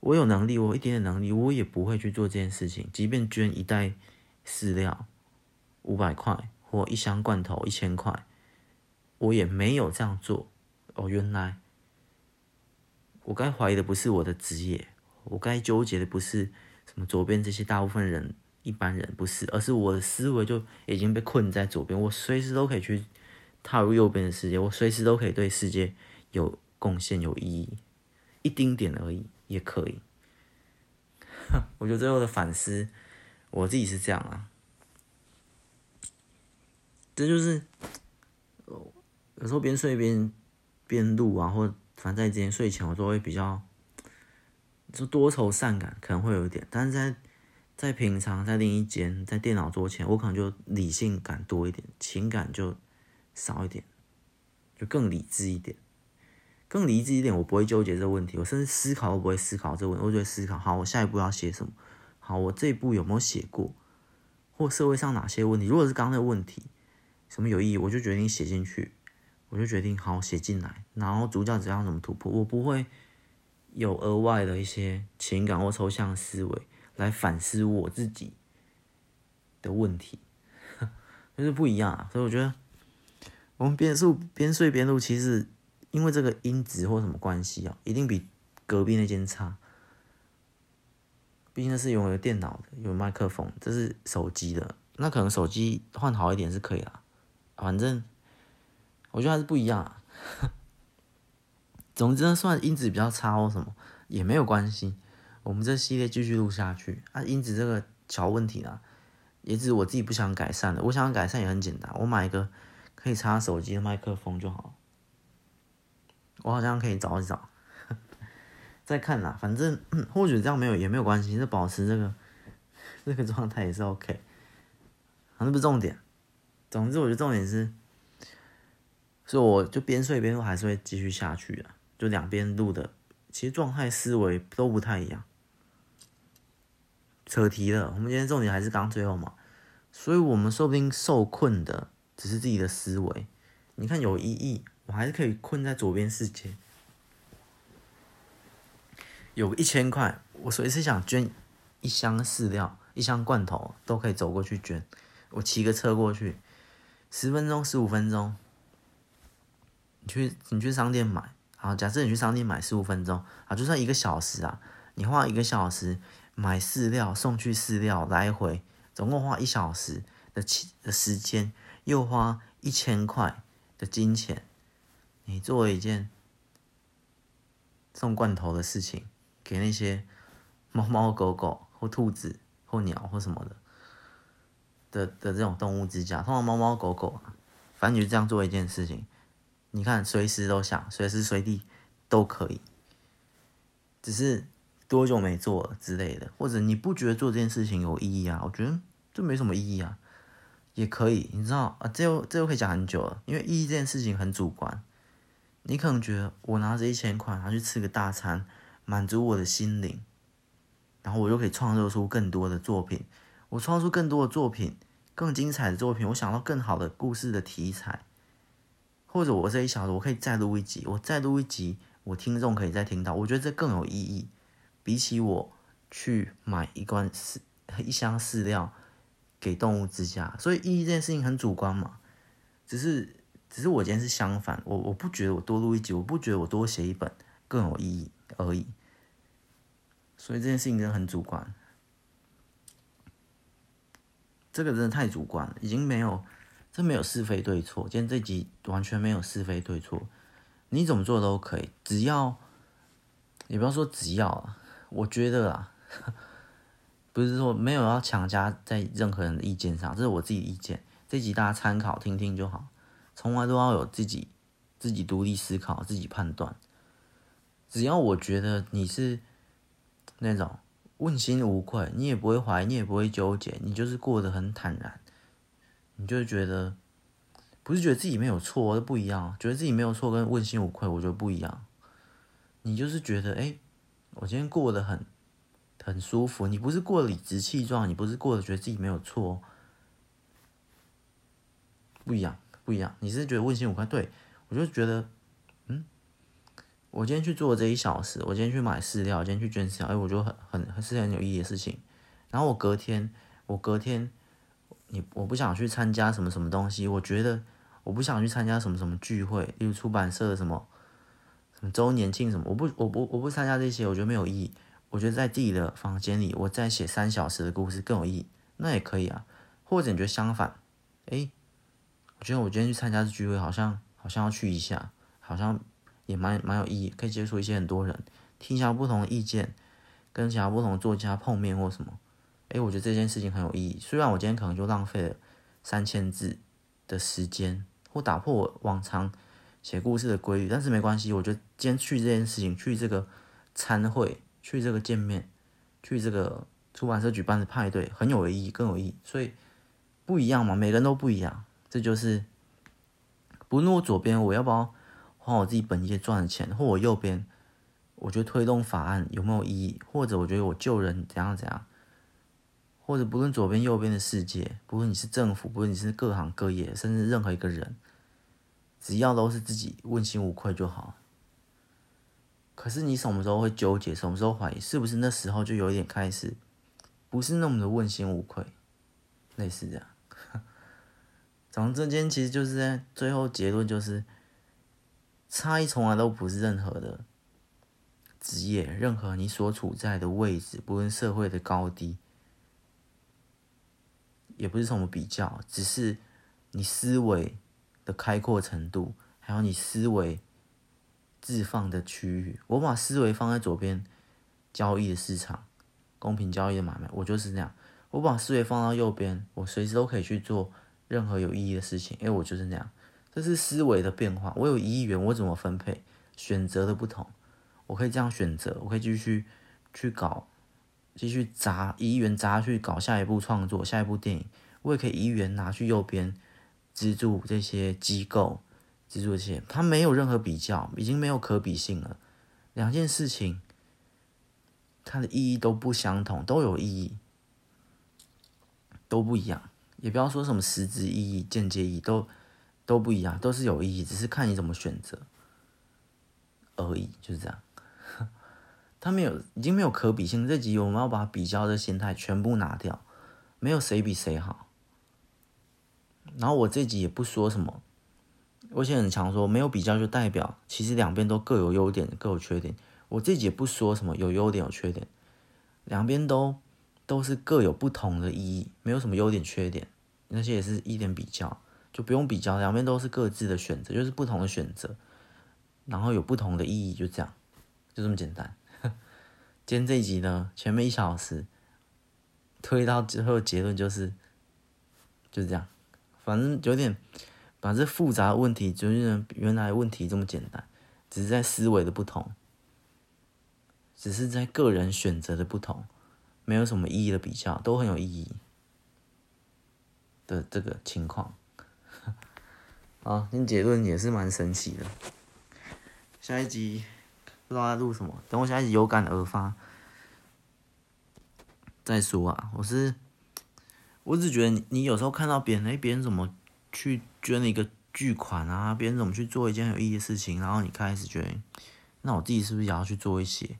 我有能力，我一点点能力，我也不会去做这件事情。即便捐一袋饲料五百块，或一箱罐头一千块，我也没有这样做。哦，原来我该怀疑的不是我的职业，我该纠结的不是什么左边这些大部分人。一般人不是，而是我的思维就已经被困在左边。我随时都可以去踏入右边的世界，我随时都可以对世界有贡献、有意义，一丁点而已也可以。[LAUGHS] 我觉得最后的反思，我自己是这样啊。这就是有时候边睡边边录啊，或反正在今天睡前，我都会比较就多愁善感，可能会有一点，但是在。在平常，在另一间，在电脑桌前，我可能就理性感多一点，情感就少一点，就更理智一点，更理智一点。我不会纠结这个问题，我甚至思考都不会思考这个问题，我就会思考：好，我下一步要写什么？好，我这一步有没有写过？或社会上哪些问题？如果是刚刚那个问题，什么有意义，我就决定写进去，我就决定好写进来。然后主角只要怎么突破，我不会有额外的一些情感或抽象思维。来反思我自己的问题，[LAUGHS] 就是不一样啊。所以我觉得，我们边录边睡边录，其实因为这个音质或什么关系啊，一定比隔壁那间差。毕竟那是拥有电脑的，有麦克风，这是手机的，那可能手机换好一点是可以啦。反正我觉得还是不一样啊。[LAUGHS] 总之呢，算音质比较差或什么也没有关系。我们这系列继续录下去啊，音质这个小问题呢，也只是我自己不想改善的。我想改善也很简单，我买一个可以插手机的麦克风就好。我好像可以找一找，[LAUGHS] 再看啦。反正 [CLEARS THROAT] 或许这样没有也没有关系，就保持这个 [LAUGHS] 这个状态也是 OK。反正不是重点，总之我觉得重点是，所以我就边睡边录，还是会继续下去的，就两边录的，其实状态思维都不太一样。扯题了，我们今天重点还是刚最后嘛，所以我们说不定受困的只是自己的思维。你看有意义，我还是可以困在左边世界。有一千块，我随时想捐一箱饲料、一箱罐头，都可以走过去捐。我骑个车过去，十分钟、十五分钟。去，你去商店买，好，假设你去商店买十五分钟，啊，就算一个小时啊，你花一个小时。买饲料送去饲料来回，总共花一小时的期的时间，又花一千块的金钱，你做一件送罐头的事情，给那些猫猫狗狗或兔子或鸟或什么的的的这种动物之家，通常猫猫狗狗啊，反正你就这样做一件事情，你看随时都想，随时随地都可以，只是。多久没做了之类的，或者你不觉得做这件事情有意义啊？我觉得这没什么意义啊，也可以，你知道啊，这又这又可以讲很久了，因为意义这件事情很主观。你可能觉得我拿着一千块，然后去吃个大餐，满足我的心灵，然后我就可以创作出更多的作品。我创作出更多的作品，更精彩的作品，我想到更好的故事的题材，或者我这一小时我可以再录一集，我再录一集，我听众可以再听到，我觉得这更有意义。比起我去买一罐饲一箱饲料给动物之家，所以意义这件事情很主观嘛。只是，只是我今天是相反，我我不觉得我多录一集，我不觉得我多写一本更有意义而已。所以这件事情真的很主观，这个真的太主观了，已经没有，这没有是非对错。今天这集完全没有是非对错，你怎么做都可以，只要，也不要说只要啊。我觉得啊，[LAUGHS] 不是说没有要强加在任何人的意见上，这是我自己的意见。这集大家参考听听就好，从来都要有自己自己独立思考，自己判断。只要我觉得你是那种问心无愧，你也不会怀疑，你也不会纠结，你就是过得很坦然，你就会觉得不是觉得自己没有错，都不一样。觉得自己没有错跟问心无愧，我觉得不一样。你就是觉得，哎，我今天过得很很舒服。你不是过理直气壮，你不是过得觉得自己没有错，不一样，不一样。你是觉得问心无愧，对，我就觉得。嗯我今天去做这一小时，我今天去买饲料，我今天去捐饲料，哎，我觉得很很很是很有意义的事情。然后我隔天，我隔天，你我不想去参加什么什么东西，我觉得我不想去参加什么什么聚会，例如出版社的什么什么周年庆什么，我不我不我不参加这些，我觉得没有意义。我觉得在自己的房间里，我再写三小时的故事更有意义，那也可以啊。或者你觉得相反，哎，我觉得我今天去参加这聚会，好像好像要去一下，好像。也蛮蛮有意义，可以接触一些很多人，听一下不同的意见，跟其他不同的作家碰面或什么。诶，我觉得这件事情很有意义。虽然我今天可能就浪费了三千字的时间，或打破我往常写故事的规律，但是没关系。我觉得今天去这件事情，去这个餐会，去这个见面，去这个出版社举办的派对，很有意义，更有意义。所以不一样嘛，每个人都不一样。这就是，不论我左边我要不要。花我自己本业赚的钱，或我右边，我觉得推动法案有没有意义？或者我觉得我救人怎样怎样？或者不论左边右边的世界，不论你是政府，不论你是各行各业，甚至任何一个人，只要都是自己问心无愧就好。可是你什么时候会纠结？什么时候怀疑？是不是那时候就有一点开始不是那么的问心无愧？类似这样。[LAUGHS] 总之，今天其实就是在最后结论就是。差异从来都不是任何的职业，任何你所处在的位置，不论社会的高低，也不是什么比较，只是你思维的开阔程度，还有你思维置放的区域。我把思维放在左边，交易的市场，公平交易的买卖，我就是这样。我把思维放到右边，我随时都可以去做任何有意义的事情，因为我就是那样。这是思维的变化。我有一亿元，我怎么分配？选择的不同，我可以这样选择，我可以继续去搞，继续砸一元砸去搞下一部创作，下一部电影。我也可以一元拿去右边资助这些机构，资助这些，它没有任何比较，已经没有可比性了。两件事情，它的意义都不相同，都有意义，都不一样。也不要说什么实质意义、间接意义都。都不一样，都是有意义，只是看你怎么选择而已，就是这样。他没有，已经没有可比性。这集我们要把比较的心态全部拿掉，没有谁比谁好。然后我这集也不说什么，我现在很常说，没有比较就代表其实两边都各有优点，各有缺点。我这集也不说什么有优点有缺点，两边都都是各有不同的意义，没有什么优点缺点，那些也是一点比较。就不用比较，两边都是各自的选择，就是不同的选择，然后有不同的意义，就这样，就这么简单。今天这一集呢，前面一小时推到最后结论就是，就是这样，反正有点把这复杂的问题，就是原来问题这么简单，只是在思维的不同，只是在个人选择的不同，没有什么意义的比较，都很有意义的这个情况。[LAUGHS] 啊，你结论也是蛮神奇的。下一集不知道在录什么，等我下一集有感而发再说啊。我是，我只觉得你，有时候看到别人，哎，别人怎么去捐了一个巨款啊？别人怎么去做一件很有意义的事情？然后你开始觉得，那我自己是不是也要去做一些？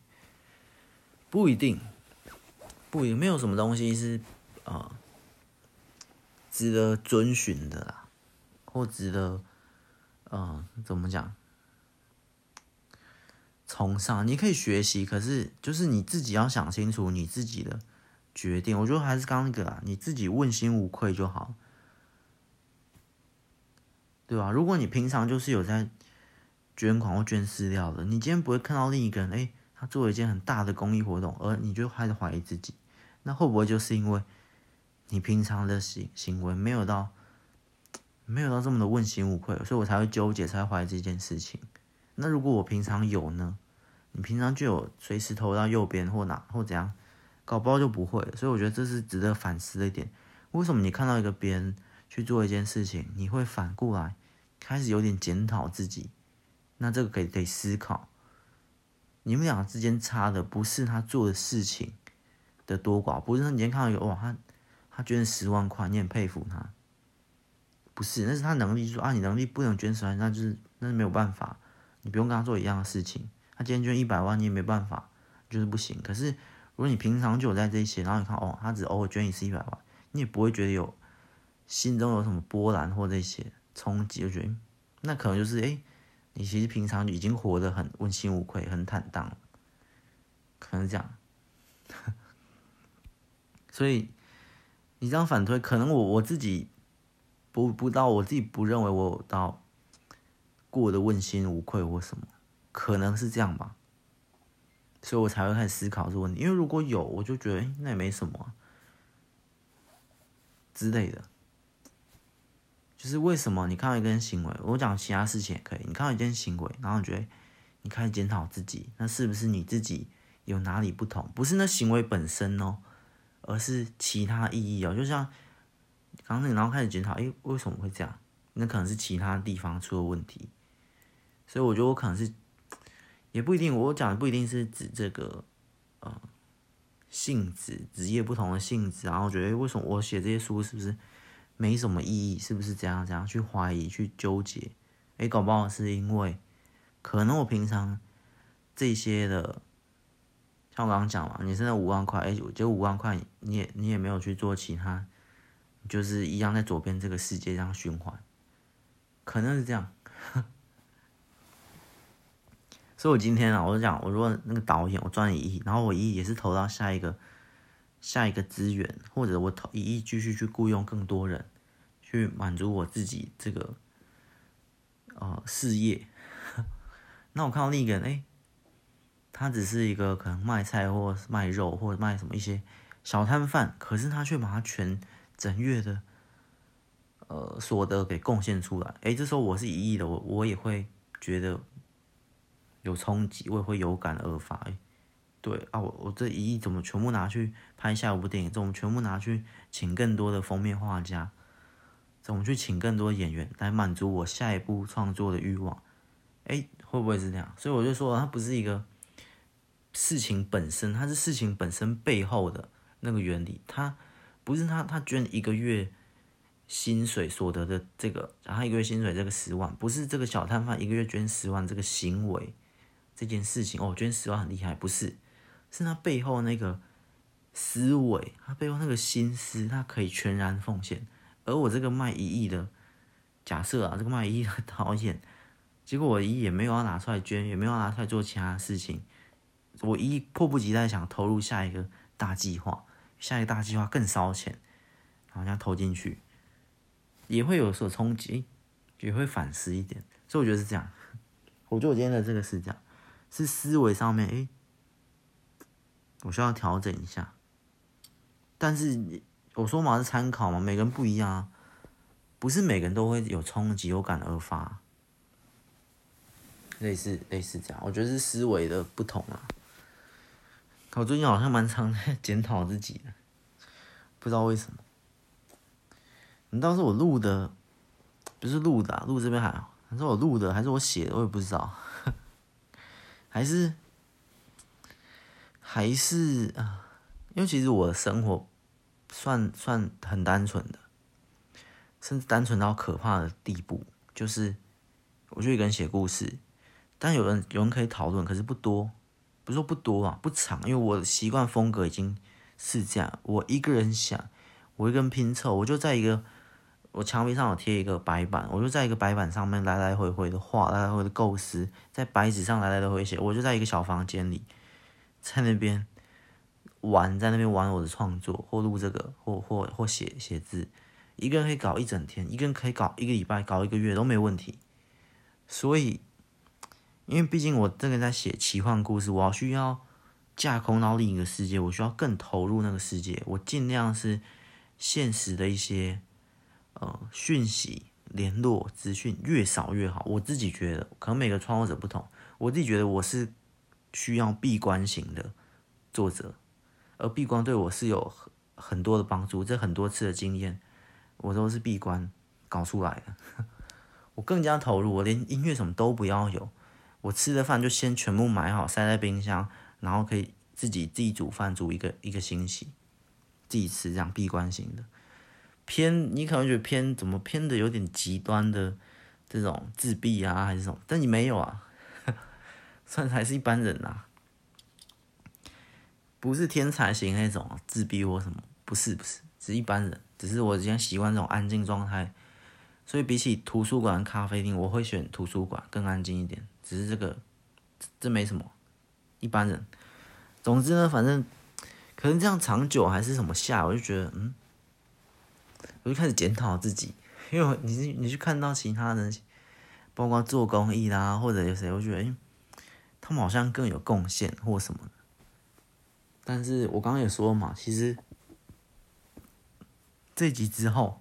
不一定，不一定，没有什么东西是啊、呃、值得遵循的啦。或值得，呃，怎么讲？崇尚，你可以学习，可是就是你自己要想清楚你自己的决定。我觉得还是刚刚那个啊，你自己问心无愧就好，对吧？如果你平常就是有在捐款或捐饲料的，你今天不会看到另一个人，诶，他做了一件很大的公益活动，而你就开始怀疑自己，那会不会就是因为你平常的行行为没有到？没有到这么的问心无愧，所以我才会纠结，才会怀疑这件事情。那如果我平常有呢？你平常就有随时投到右边或哪或怎样，搞不好就不会。所以我觉得这是值得反思的一点。为什么你看到一个别人去做一件事情，你会反过来开始有点检讨自己？那这个可以可以思考，你们两个之间差的不是他做的事情的多寡，不是你今天看到一个哇，他他捐十万块，你很佩服他，不是，那是他能力，说啊，你能力不能捐十万，那就是那是没有办法。你不用跟他做一样的事情，他今天捐一百万，你也没办法，就是不行。可是如果你平常就有在这些，然后你看哦，他只偶尔捐一次一百万，你也不会觉得有心中有什么波澜或这些冲击，就觉得那可能就是诶，你其实平常已经活得很问心无愧，很坦荡，可能这样。[LAUGHS] 所以你这样反推，可能我我自己不不到，我自己不认为我有到。过得问心无愧或什么，可能是这样吧，所以我才会开始思考这个问题。因为如果有，我就觉得，哎，那也没什么，之类的。就是为什么你看到一个人行为，我讲其他事情也可以。你看到一件行为，然后你觉得你开始检讨自己，那是不是你自己有哪里不同？不是那行为本身哦，而是其他意义哦。就像刚刚你，然后开始检讨，哎，为什么会这样？那可能是其他地方出了问题。所以我觉得我可能是，也不一定。我讲的不一定是指这个，呃，性质、职业不同的性质。然后我觉得，为什么我写这些书是不是没什么意义？是不是这样这样去怀疑、去纠结？诶，搞不好是因为，可能我平常这些的，像我刚刚讲嘛，你现在五万块，诶，我觉得五万块，你也你也没有去做其他，就是一样在左边这个世界这样循环，可能是这样。[LAUGHS] 所以，我今天啊，我就讲，我如果那个导演，我赚一亿，然后我一亿也是投到下一个下一个资源，或者我投一亿继续去雇佣更多人，去满足我自己这个呃事业。[LAUGHS] 那我看到另一个人，哎，他只是一个可能卖菜或卖肉或者卖什么一些小摊贩，可是他却把他全整月的呃所得给贡献出来。哎，这时候我是一亿的，我我也会觉得。有冲击，我也会有感而发。对啊，我我这一亿怎么全部拿去拍下一部电影？怎么全部拿去请更多的封面画家？怎么去请更多演员来满足我下一步创作的欲望？哎，会不会是这样？所以我就说，它不是一个事情本身，它是事情本身背后的那个原理。它不是他他捐一个月薪水所得的这个，然后一个月薪水这个十万，不是这个小摊贩一个月捐十万这个行为。这件事情哦，捐十万很厉害，不是，是他背后那个思维，他背后那个心思，他可以全然奉献。而我这个卖一亿的，假设啊，这个卖一亿的导演，结果我一也没有要拿出来捐，也没有拿出来做其他的事情，我一迫不及待想投入下一个大计划，下一个大计划更烧钱，然后这样投进去，也会有所冲击，也会反思一点，所以我觉得是这样。我觉得我今天的这个是这样。是思维上面，诶，我需要调整一下。但是我说嘛，是参考嘛，每个人不一样啊，不是每个人都会有冲击、有感而发。类似类似这样，我觉得是思维的不同啊。我最近好像蛮常在检讨自己的，不知道为什么。你倒是我录的，不是录的，录这边还好，还是我录的，还是我写的，我也不知道。还是还是啊，因为其实我的生活算算很单纯的，甚至单纯到可怕的地步。就是我就一个人写故事，但有人有人可以讨论，可是不多，不是说不多啊，不长，因为我的习惯风格已经是这样。我一个人想，我一个人拼凑，我就在一个。我墙壁上有贴一个白板，我就在一个白板上面来来回回的画，来来回回的构思，在白纸上来来回回写。我就在一个小房间里，在那边玩，在那边玩我的创作，或录这个，或或或写写字。一个人可以搞一整天，一个人可以搞一个礼拜，搞一个月都没问题。所以，因为毕竟我这个在写奇幻故事，我要需要架空到另一个世界，我需要更投入那个世界。我尽量是现实的一些。呃，讯息联络资讯越少越好。我自己觉得，可能每个创作者不同，我自己觉得我是需要闭关型的作者，而闭关对我是有很很多的帮助。这很多次的经验，我都是闭关搞出来的。[LAUGHS] 我更加投入，我连音乐什么都不要有，我吃的饭就先全部买好，塞在冰箱，然后可以自己自己煮饭，煮一个一个星期，自己吃这样闭关型的。偏你可能觉得偏怎么偏的有点极端的这种自闭啊还是什么，但你没有啊，[LAUGHS] 算还是一般人呐、啊，不是天才型那种自闭或什么，不是不是，只是一般人，只是我今天习惯这种安静状态。所以比起图书馆、咖啡厅，我会选图书馆更安静一点。只是这个，这没什么，一般人。总之呢，反正可能这样长久还是什么下，我就觉得，嗯，我就开始检讨自己，因为你你去看到其他人，包括做公益啦，或者有谁，我觉得，哎，他们好像更有贡献或什么。但是我刚刚也说了嘛，其实这集之后。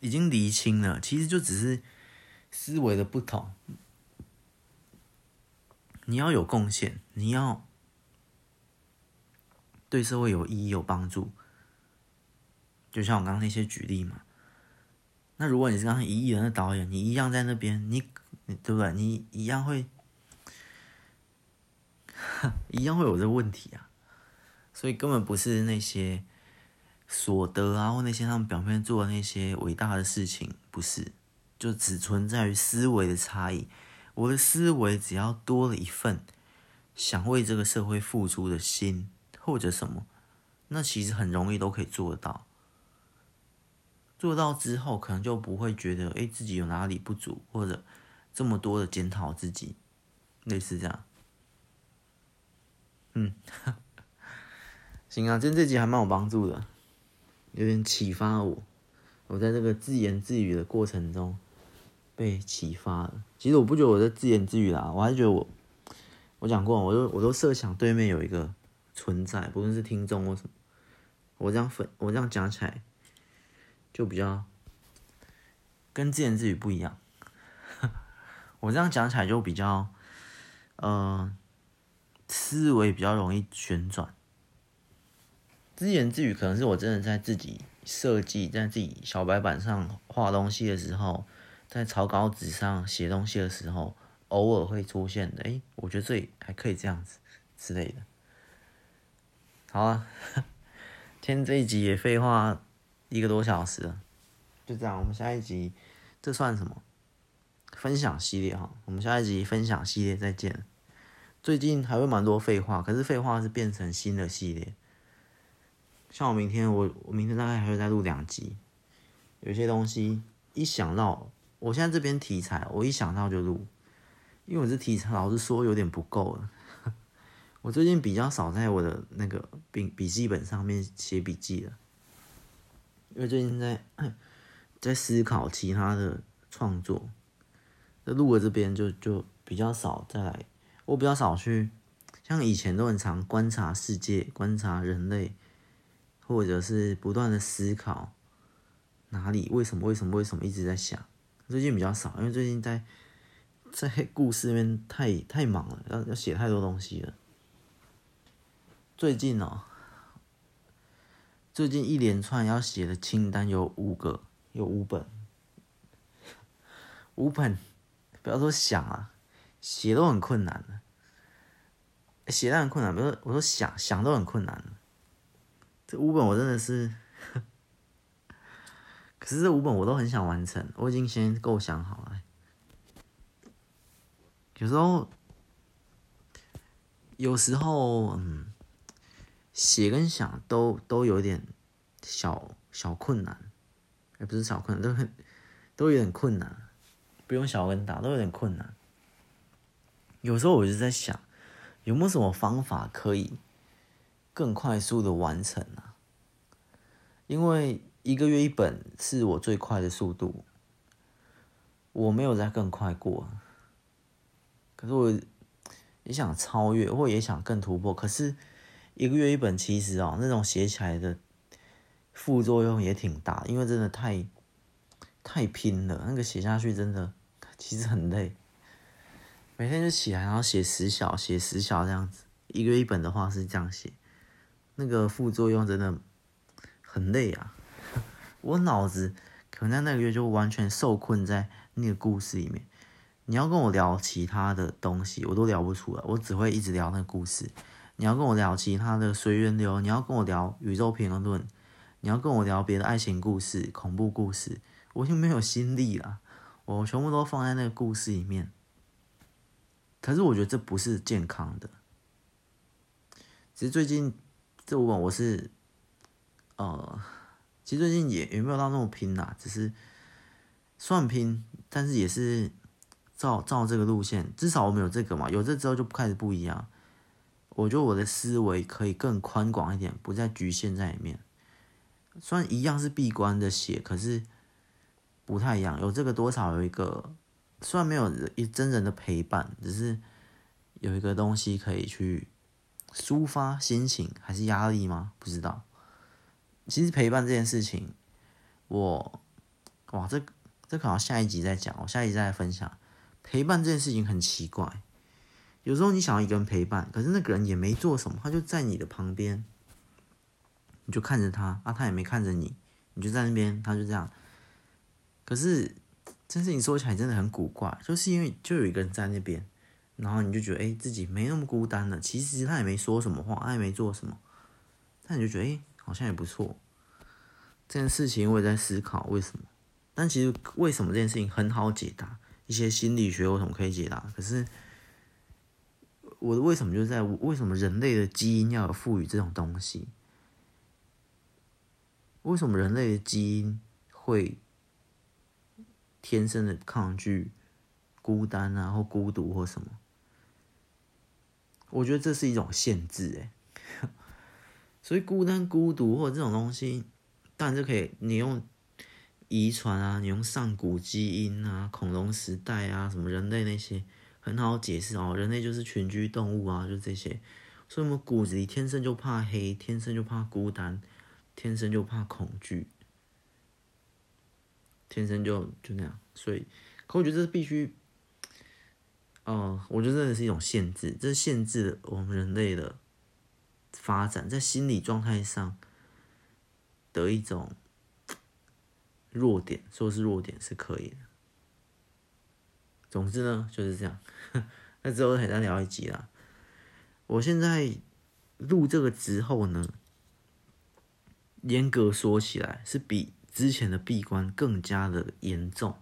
已经厘清了，其实就只是思维的不同。你要有贡献，你要对社会有意义、有帮助。就像我刚刚那些举例嘛。那如果你是刚刚一亿人的导演，你一样在那边，你，你对不对？你一样会，[LAUGHS] 一样会有这问题啊。所以根本不是那些。所得啊，或那些他们表面做的那些伟大的事情，不是，就只存在于思维的差异。我的思维只要多了一份想为这个社会付出的心，或者什么，那其实很容易都可以做得到。做到之后，可能就不会觉得哎自己有哪里不足，或者这么多的检讨自己，类似这样。嗯，[LAUGHS] 行啊，今天这集还蛮有帮助的。有点启发我，我在这个自言自语的过程中被启发了。其实我不觉得我在自言自语啦，我还是觉得我，我讲过，我都我都设想对面有一个存在，不论是听众或什么，我这样分，我这样讲起来就比较跟自言自语不一样。[LAUGHS] 我这样讲起来就比较，呃，思维比较容易旋转。自言自语可能是我真的在自己设计，在自己小白板上画东西的时候，在草稿纸上写东西的时候，偶尔会出现的。哎，我觉得这里还可以这样子之类的。好啊，[LAUGHS] 今天这一集也废话一个多小时，就这样。我们下一集这算什么？分享系列哈，我们下一集分享系列再见。最近还会蛮多废话，可是废话是变成新的系列。像我明天，我我明天大概还会再录两集。有些东西一想到，我现在这边题材，我一想到就录，因为我这题材老实说有点不够了。[LAUGHS] 我最近比较少在我的那个笔笔记本上面写笔记了，因为最近在在思考其他的创作。那录的这边就就比较少再来，我比较少去，像以前都很常观察世界，观察人类。或者是不断的思考哪里为什么为什么为什么一直在想，最近比较少，因为最近在在故事那边太太忙了，要要写太多东西了。最近哦，最近一连串要写的清单有五个，有五本，五本，不要说想啊，写都很困难的，写都很困难，不是我说想想都很困难。这五本我真的是，可是这五本我都很想完成，我已经先构想好了。有时候，有时候，嗯，写跟想都都有点小小困难，也不是小困难，都很都有点困难，不用小跟大，都有点困难。有时候我就在想，有没有什么方法可以？更快速的完成啊，因为一个月一本是我最快的速度，我没有再更快过。可是我也想超越，或也想更突破。可是一个月一本，其实哦，那种写起来的副作用也挺大，因为真的太太拼了，那个写下去真的其实很累。每天就起来，然后写十小，写十小这样子，一个月一本的话是这样写，那个副作用真的很累啊！[LAUGHS] 我脑子可能在那个月就完全受困在那个故事里面。你要跟我聊其他的东西，我都聊不出来，我只会一直聊那个故事。你要跟我聊其他的随缘流，你要跟我聊宇宙平衡论，你要跟我聊别的爱情故事、恐怖故事，我就没有心力了。我全部都放在那个故事里面。可是我觉得这不是健康的。其实最近这五本我是，呃，其实最近也也没有到那么拼啦，只是算拼，但是也是照照这个路线，至少我们有这个嘛，有这之后就开始不一样。我觉得我的思维可以更宽广一点，不再局限在里面。虽然一样是闭关的写，可是不太一样。有这个多少有一个。虽然没有一真人的陪伴，只是有一个东西可以去抒发心情，还是压力吗？不知道。其实陪伴这件事情，我哇，这这可能下一集再讲，我下一集再分享。陪伴这件事情很奇怪，有时候你想要一个人陪伴，可是那个人也没做什么，他就在你的旁边，你就看着他啊，他也没看着你，你就在那边，他就这样。可是。这件事情说起来真的很古怪，就是因为就有一个人在那边，然后你就觉得哎，自己没那么孤单了。其实他也没说什么话，他也没做什么，但你就觉得哎，好像也不错。这件事情我也在思考为什么，但其实为什么这件事情很好解答，一些心理学有什么可以解答？可是我的为什么就在为什么人类的基因要有赋予这种东西？为什么人类的基因会？天生的抗拒孤单啊，或孤独或什么，我觉得这是一种限制诶。[LAUGHS] 所以孤单、孤独或者这种东西，当然就可以你用遗传啊，你用上古基因啊，恐龙时代啊，什么人类那些很好解释哦。人类就是群居动物啊，就这些。所以我们骨子里天生就怕黑，天生就怕孤单，天生就怕恐惧。天生就就那样，所以，可我觉得这是必须，哦、我觉得这是一种限制，这是限制了我们人类的发展，在心理状态上的一种弱点，说是弱点是可以的。总之呢，就是这样，[LAUGHS] 那之后还再聊一集啦。我现在录这个之后呢，严格说起来是比。之前的闭关更加的严重，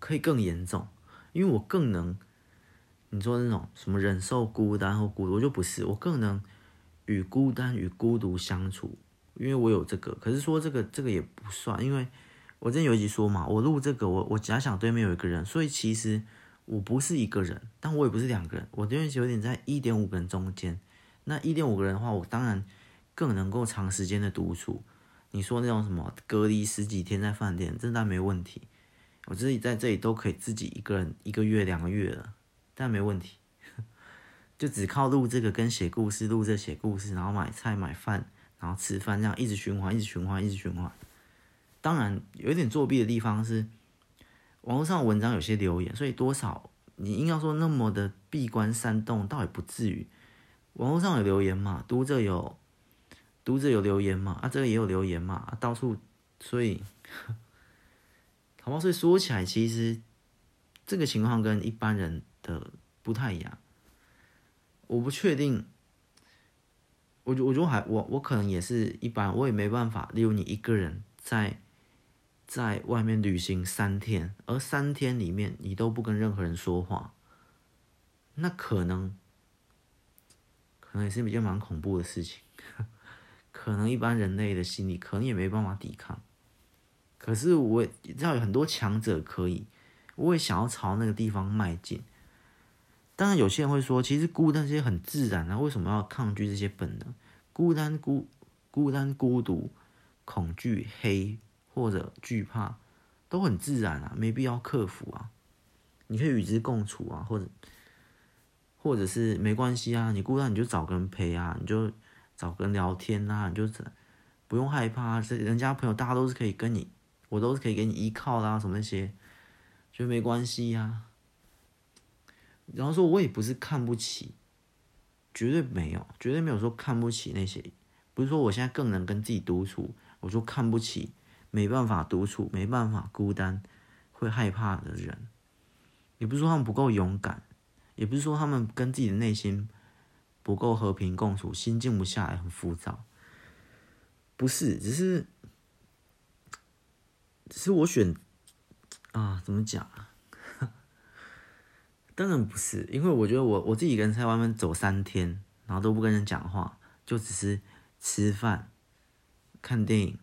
可以更严重，因为我更能，你说那种什么忍受孤单或孤独，我就不是，我更能与孤单与孤独相处，因为我有这个。可是说这个这个也不算，因为我之前有一集说嘛，我录这个，我我假想对面有一个人，所以其实我不是一个人，但我也不是两个人，我这边有点在一点五个人中间。那一点五个人的话，我当然更能够长时间的独处。你说那种什么隔离十几天在饭店，真的没问题。我自己在这里都可以自己一个人一个月两个月了，但没问题。[LAUGHS] 就只靠录这个跟写故事，录这写故事，然后买菜买饭，然后吃饭，这样一直循环，一直循环，一直循环。当然有一点作弊的地方是，网络上文章有些留言，所以多少你硬要说那么的闭关煽动，倒也不至于。网络上有留言嘛，读者有。读者有留言嘛？啊，这个也有留言嘛？啊，到处，所以，[LAUGHS] 好吧，所以说起来，其实这个情况跟一般人的不太一样。我不确定，我觉我觉得还我我可能也是一般，我也没办法。例如你一个人在在外面旅行三天，而三天里面你都不跟任何人说话，那可能可能也是比较蛮恐怖的事情。[LAUGHS] 可能一般人类的心理可能也没办法抵抗，可是我知道有很多强者可以，我也想要朝那个地方迈进。当然，有些人会说，其实孤单这些很自然啊，为什么要抗拒这些本能？孤单、孤孤单、孤独、恐惧、黑或者惧怕，都很自然啊，没必要克服啊。你可以与之共处啊，或者或者是没关系啊，你孤单你就找个人陪啊，你就。找个人聊天呐、啊，你就不用害怕，这人家朋友大家都是可以跟你我都是可以给你依靠啦，什么那些，觉得没关系呀、啊。然后说，我也不是看不起，绝对没有，绝对没有说看不起那些，不是说我现在更能跟自己独处，我就看不起没办法独处、没办法孤单、会害怕的人，也不是说他们不够勇敢，也不是说他们跟自己的内心不够和平共处，心静不下来，很浮躁，不是，只是，只是我选啊，怎么讲啊？[LAUGHS] 当然不是，因为我觉得我我自己一个人在外面走三天，然后都不跟人讲话，就只是吃饭、看电影，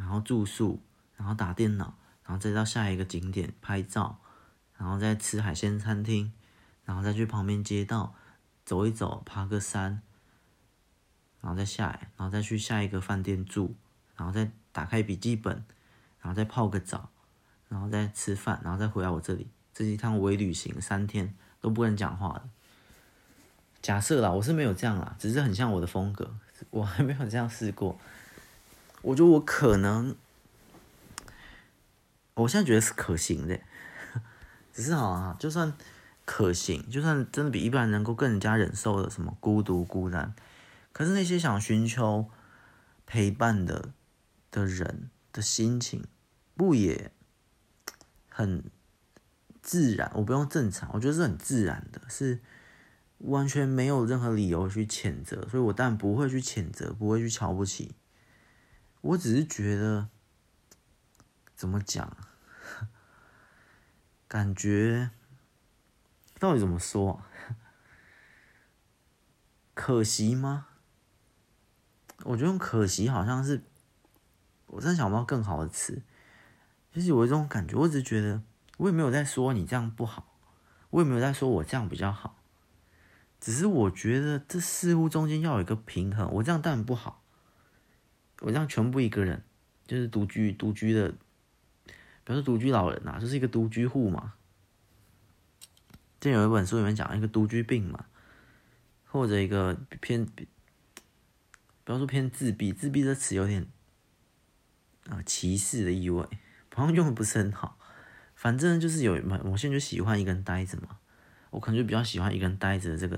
然后住宿，然后打电脑，然后再到下一个景点拍照，然后再吃海鲜餐厅，然后再去旁边街道走一走，爬个山，然后再下来，然后再去下一个饭店住，然后再打开笔记本，然后再泡个澡，然后再吃饭，然后再回来我这里。这一趟微旅行三天都不跟人讲话的。假设啦，我是没有这样啦，只是很像我的风格，我还没有这样试过。我觉得我可能，我现在觉得是可行的，[LAUGHS] 只是好啊，就算可行，就算真的比一般人能够更加忍受的什么孤独孤单，可是那些想寻求陪伴的的人的心情，不也很？自然，我不用正常，我觉得是很自然的，是完全没有任何理由去谴责，所以我当然不会去谴责，不会去瞧不起。我只是觉得，怎么讲，感觉到底怎么说？可惜吗？我觉得可惜好像是，我真想不到更好的词。就是有一种感觉，我只是觉得。我也没有在说你这样不好，我也没有在说我这样比较好，只是我觉得这似乎中间要有一个平衡。我这样当然不好，我这样全部一个人就是独居独居的，比如说独居老人呐、啊，就是一个独居户嘛。这有一本书里面讲一个独居病嘛，或者一个偏，比方说偏自闭，自闭这词有点啊歧视的意味，好像用的不是很好。反正就是有，我现在就喜欢一个人待着嘛，我可能就比较喜欢一个人待着的这个，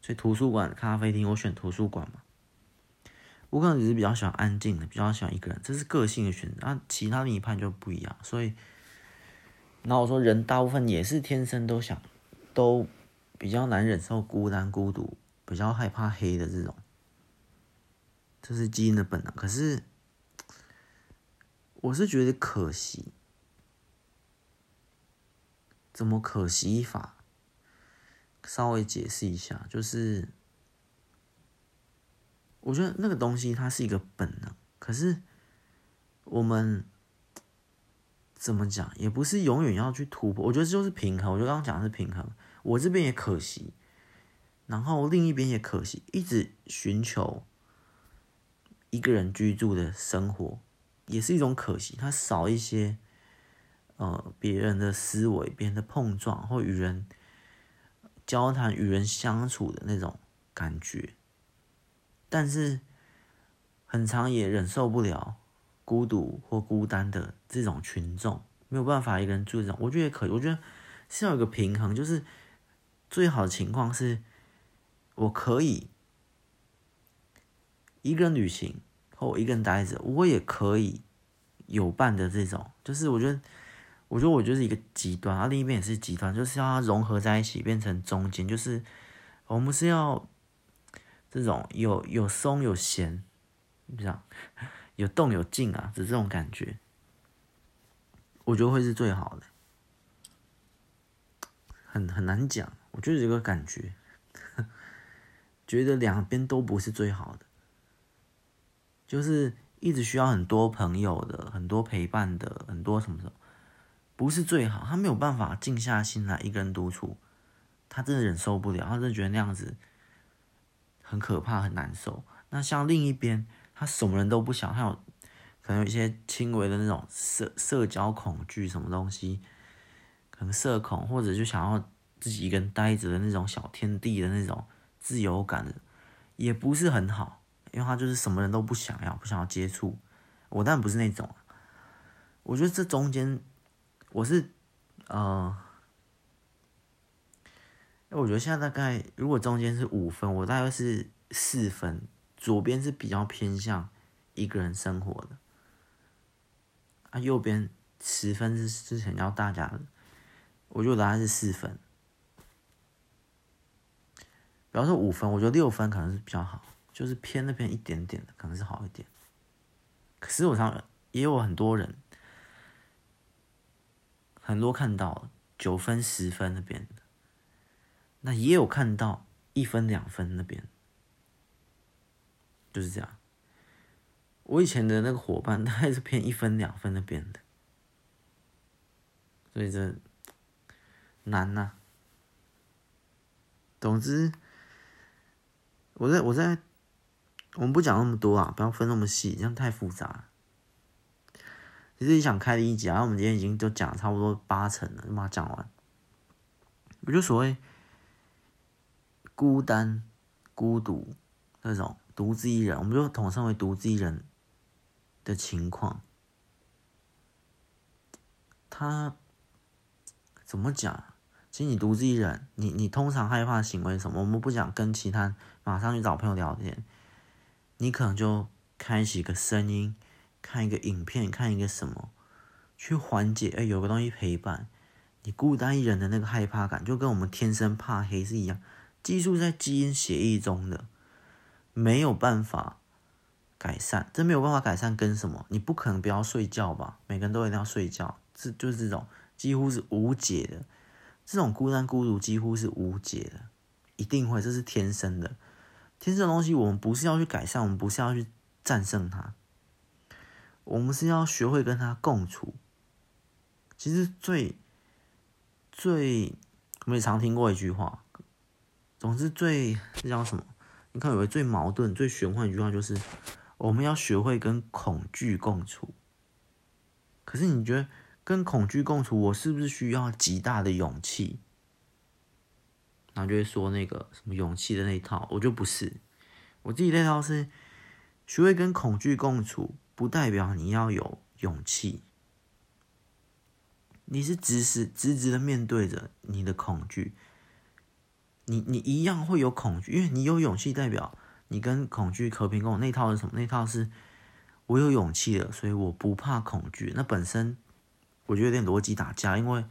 所以图书馆、咖啡厅，我选图书馆嘛。我可能只是比较喜欢安静的，比较喜欢一个人，这是个性的选择。那其他另一半就不一样，所以，那我说人大部分也是天生都想，都比较难忍受孤单孤独，比较害怕黑的这种，这是基因的本能。可是，我是觉得可惜。怎么可惜法？稍微解释一下，就是我觉得那个东西它是一个本能，可是我们怎么讲也不是永远要去突破。我觉得这就是平衡。我觉得刚刚讲的是平衡，我这边也可惜，然后另一边也可惜，一直寻求一个人居住的生活也是一种可惜，它少一些。呃，别人的思维、别人的碰撞，或与人交谈、与人相处的那种感觉，但是很长也忍受不了孤独或孤单的这种群众，没有办法一个人住这种，我觉得也可以。我觉得是要有个平衡，就是最好的情况是，我可以一个人旅行，或我一个人待着，我也可以有伴的这种，就是我觉得。我觉得我就是一个极端，而另一边也是极端，就是要融合在一起，变成中间，就是我们是要这种有有松有闲，你知道，有动有静啊，是这种感觉，我觉得会是最好的，很很难讲，我就是这个感觉，觉得两边都不是最好的，就是一直需要很多朋友的，很多陪伴的，很多什么什么。不是最好，他没有办法静下心来一个人独处，他真的忍受不了，他真的觉得那样子很可怕，很难受。那像另一边，他什么人都不想，他有可能有一些轻微的那种社社交恐惧，什么东西，可能社恐，或者就想要自己一个人待着的那种小天地的那种自由感，也不是很好，因为他就是什么人都不想要，不想要接触。我当然不是那种。我觉得这中间，我是，呃，我觉得现在大概如果中间是五分，我大概是四分，左边是比较偏向一个人生活的，啊，右边十分是之前要大家的，我觉得大概是四分。比方说五分，我觉得六分可能是比较好，就是偏那边一点点的，可能是好一点。可是我常也有很多人。很多看到九分、十分那边，那也有看到一分、两分那边，就是这样。我以前的那个伙伴，他还是偏一分、两分那边的，所以这难呐、总之，我在我在，我们不讲那么多啊，不要分那么细，这样太复杂。其实想开的一集啊，我们今天已经都讲差不多八成了，就把它讲完。我就所谓孤单、孤独那种独自一人，我们就统称为独自一人的情况。他怎么讲？其实你独自一人，你你通常害怕行为什么？我们不讲跟其他马上去找朋友聊天，你可能就开启一个声音。看一个影片，看一个什么，去缓解。哎，有个东西陪伴你孤单一人的那个害怕感，就跟我们天生怕黑是一样，技术在基因协议中的，没有办法改善。这没有办法改善，跟什么？你不可能不要睡觉吧？每个人都一定要睡觉，这就是这种几乎是无解的。这种孤单孤独几乎是无解的，一定会，这是天生的。天生的东西，我们不是要去改善，我们不是要去战胜它。我们是要学会跟他共处。其实最最，我们也常听过一句话，总之最这叫什么？你看，有个最矛盾、最玄幻的一句话，就是我们要学会跟恐惧共处。可是你觉得跟恐惧共处，我是不是需要极大的勇气？然后就会说那个什么勇气的那一套，我就不是。我自己那套是学会跟恐惧共处。不代表你要有勇气，你是直视直直的面对着你的恐惧，你你一样会有恐惧，因为你有勇气，代表你跟恐惧和平共处。那套是什么？那套是我有勇气了，所以我不怕恐惧。那本身我觉得有点逻辑打架，因为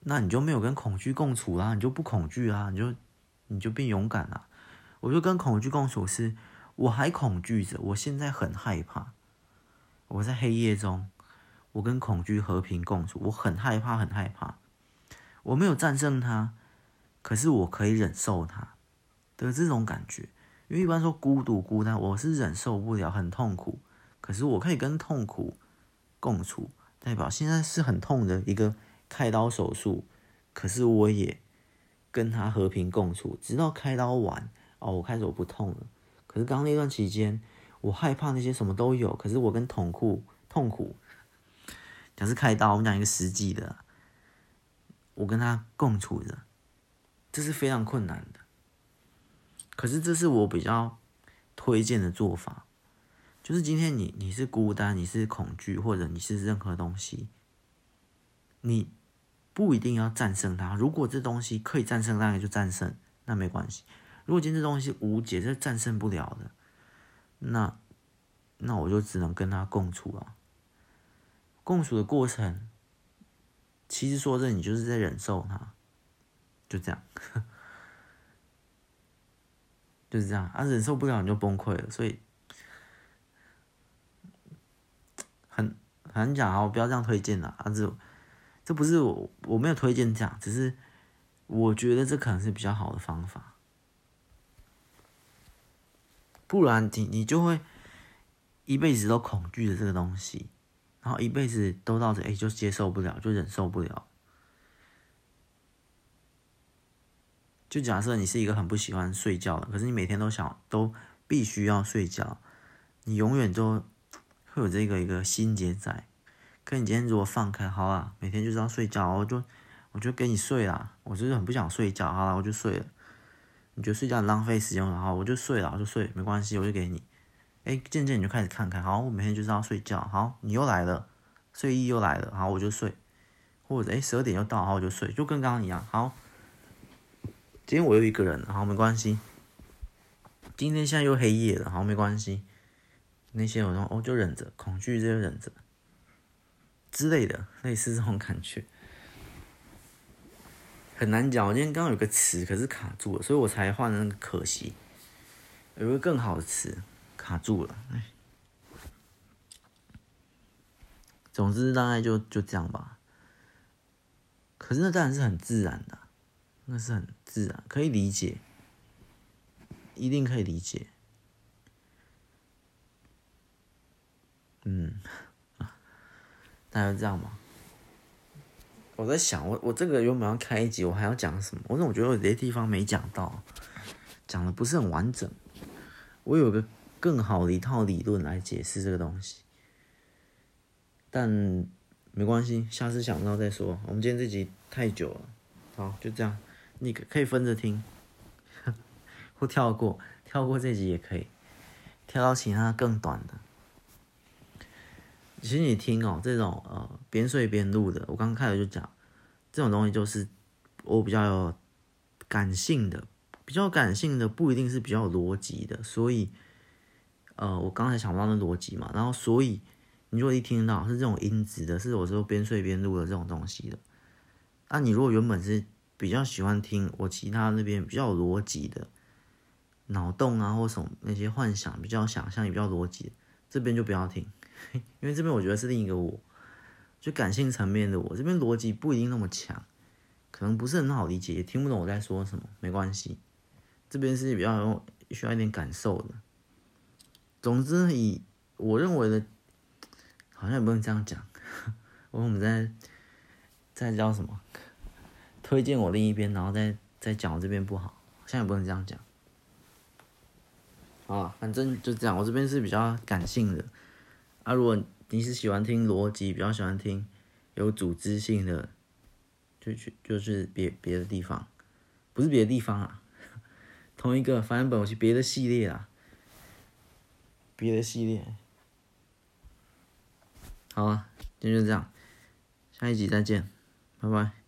那你就没有跟恐惧共处啦，你就不恐惧啦，你就你就变勇敢了。我就跟恐惧共处是，我还恐惧着，我现在很害怕。我在黑夜中，我跟恐惧和平共处。我很害怕，很害怕。我没有战胜它，可是我可以忍受它的这种感觉。因为一般说孤独、孤单，我是忍受不了，很痛苦。可是我可以跟痛苦共处，代表现在是很痛的一个开刀手术，可是我也跟他和平共处，直到开刀完哦，我开始我不痛了。可是刚那段期间。我害怕那些什么都有，可是我跟痛苦痛苦，讲是开刀，我们讲一个实际的，我跟他共处着，这是非常困难的。可是这是我比较推荐的做法，就是今天你你是孤单，你是恐惧，或者你是任何东西，你不一定要战胜它。如果这东西可以战胜，那你就战胜，那没关系。如果今天这东西无解，这战胜不了的。那，那我就只能跟他共处了。共处的过程，其实说这你就是在忍受他，就这样，[LAUGHS] 就是这样啊，忍受不了你就崩溃了，所以很很讲啊，我不要这样推荐了啊，这这不是我我没有推荐这样，只是我觉得这可能是比较好的方法。不然你你就会一辈子都恐惧着这个东西，然后一辈子都到这，哎，就接受不了，就忍受不了。就假设你是一个很不喜欢睡觉的，可是你每天都想都必须要睡觉，你永远都会有这个一个心结在。可你今天如果放开，好啊，每天就是要睡觉，我就我就给你睡啦，我就是很不想睡觉，好了，我就睡了。你觉得睡觉很浪费时间，然后我就睡了，我就睡，没关系，我就给你。哎，渐渐你就开始看看，好，我每天就是要睡觉，好，你又来了，睡意又来了，好，我就睡，或者哎十二点又到，好，我就睡，就跟刚刚一样。好，今天我又一个人，好，没关系。今天现在又黑夜了，好，没关系。那些我说哦，就忍着，恐惧就忍着之类的，类似这种感觉，很难讲。我今天刚刚有个词，可是卡住了，所以我才换了那个可惜。有个更好的词卡住了，哎。总之大概就就这样吧。可是那当然是很自然的，那是很自然，可以理解，一定可以理解。嗯，[LAUGHS] 大概这样吧。我在想，我我这个原本要开一集，我还要讲什么？我总觉得有些地方没讲到，讲的不是很完整。我有个更好的一套理论来解释这个东西。但没关系，下次想到再说。我们今天这集太久了，好，就这样。你可可以分着听，[LAUGHS] 或跳过，跳过这集也可以，跳到其他更短的。其实你听哦，这种呃边睡边录的，我刚开始就讲，这种东西就是我比较有感性的，比较感性的不一定是比较有逻辑的，所以呃我刚才想不到那逻辑嘛，然后所以。你如果一听到是这种音质的，是我说边睡边录的这种东西的，那你如果原本是比较喜欢听我其他那边比较逻辑的脑洞啊，或什么那些幻想比较想象也比较逻辑，这边就不要听，[LAUGHS] 因为这边我觉得是另一个我，就感性层面的我，这边逻辑不一定那么强，可能不是很好理解，也听不懂我在说什么，没关系，这边是比较需要一点感受的。总之，以我认为的。好像也不能这样讲，[LAUGHS] 我们在在叫什么？推荐我另一边，然后再再讲我这边不好，现在也不能这样讲。啊，反正就这样，我这边是比较感性的。啊，如果你是喜欢听逻辑，比较喜欢听有组织性的，就去就是别别的地方，不是别的地方啊，[LAUGHS] 同一个翻本我去别的系列啊，别的系列。好啊，今天就这样，下一集再见，拜拜。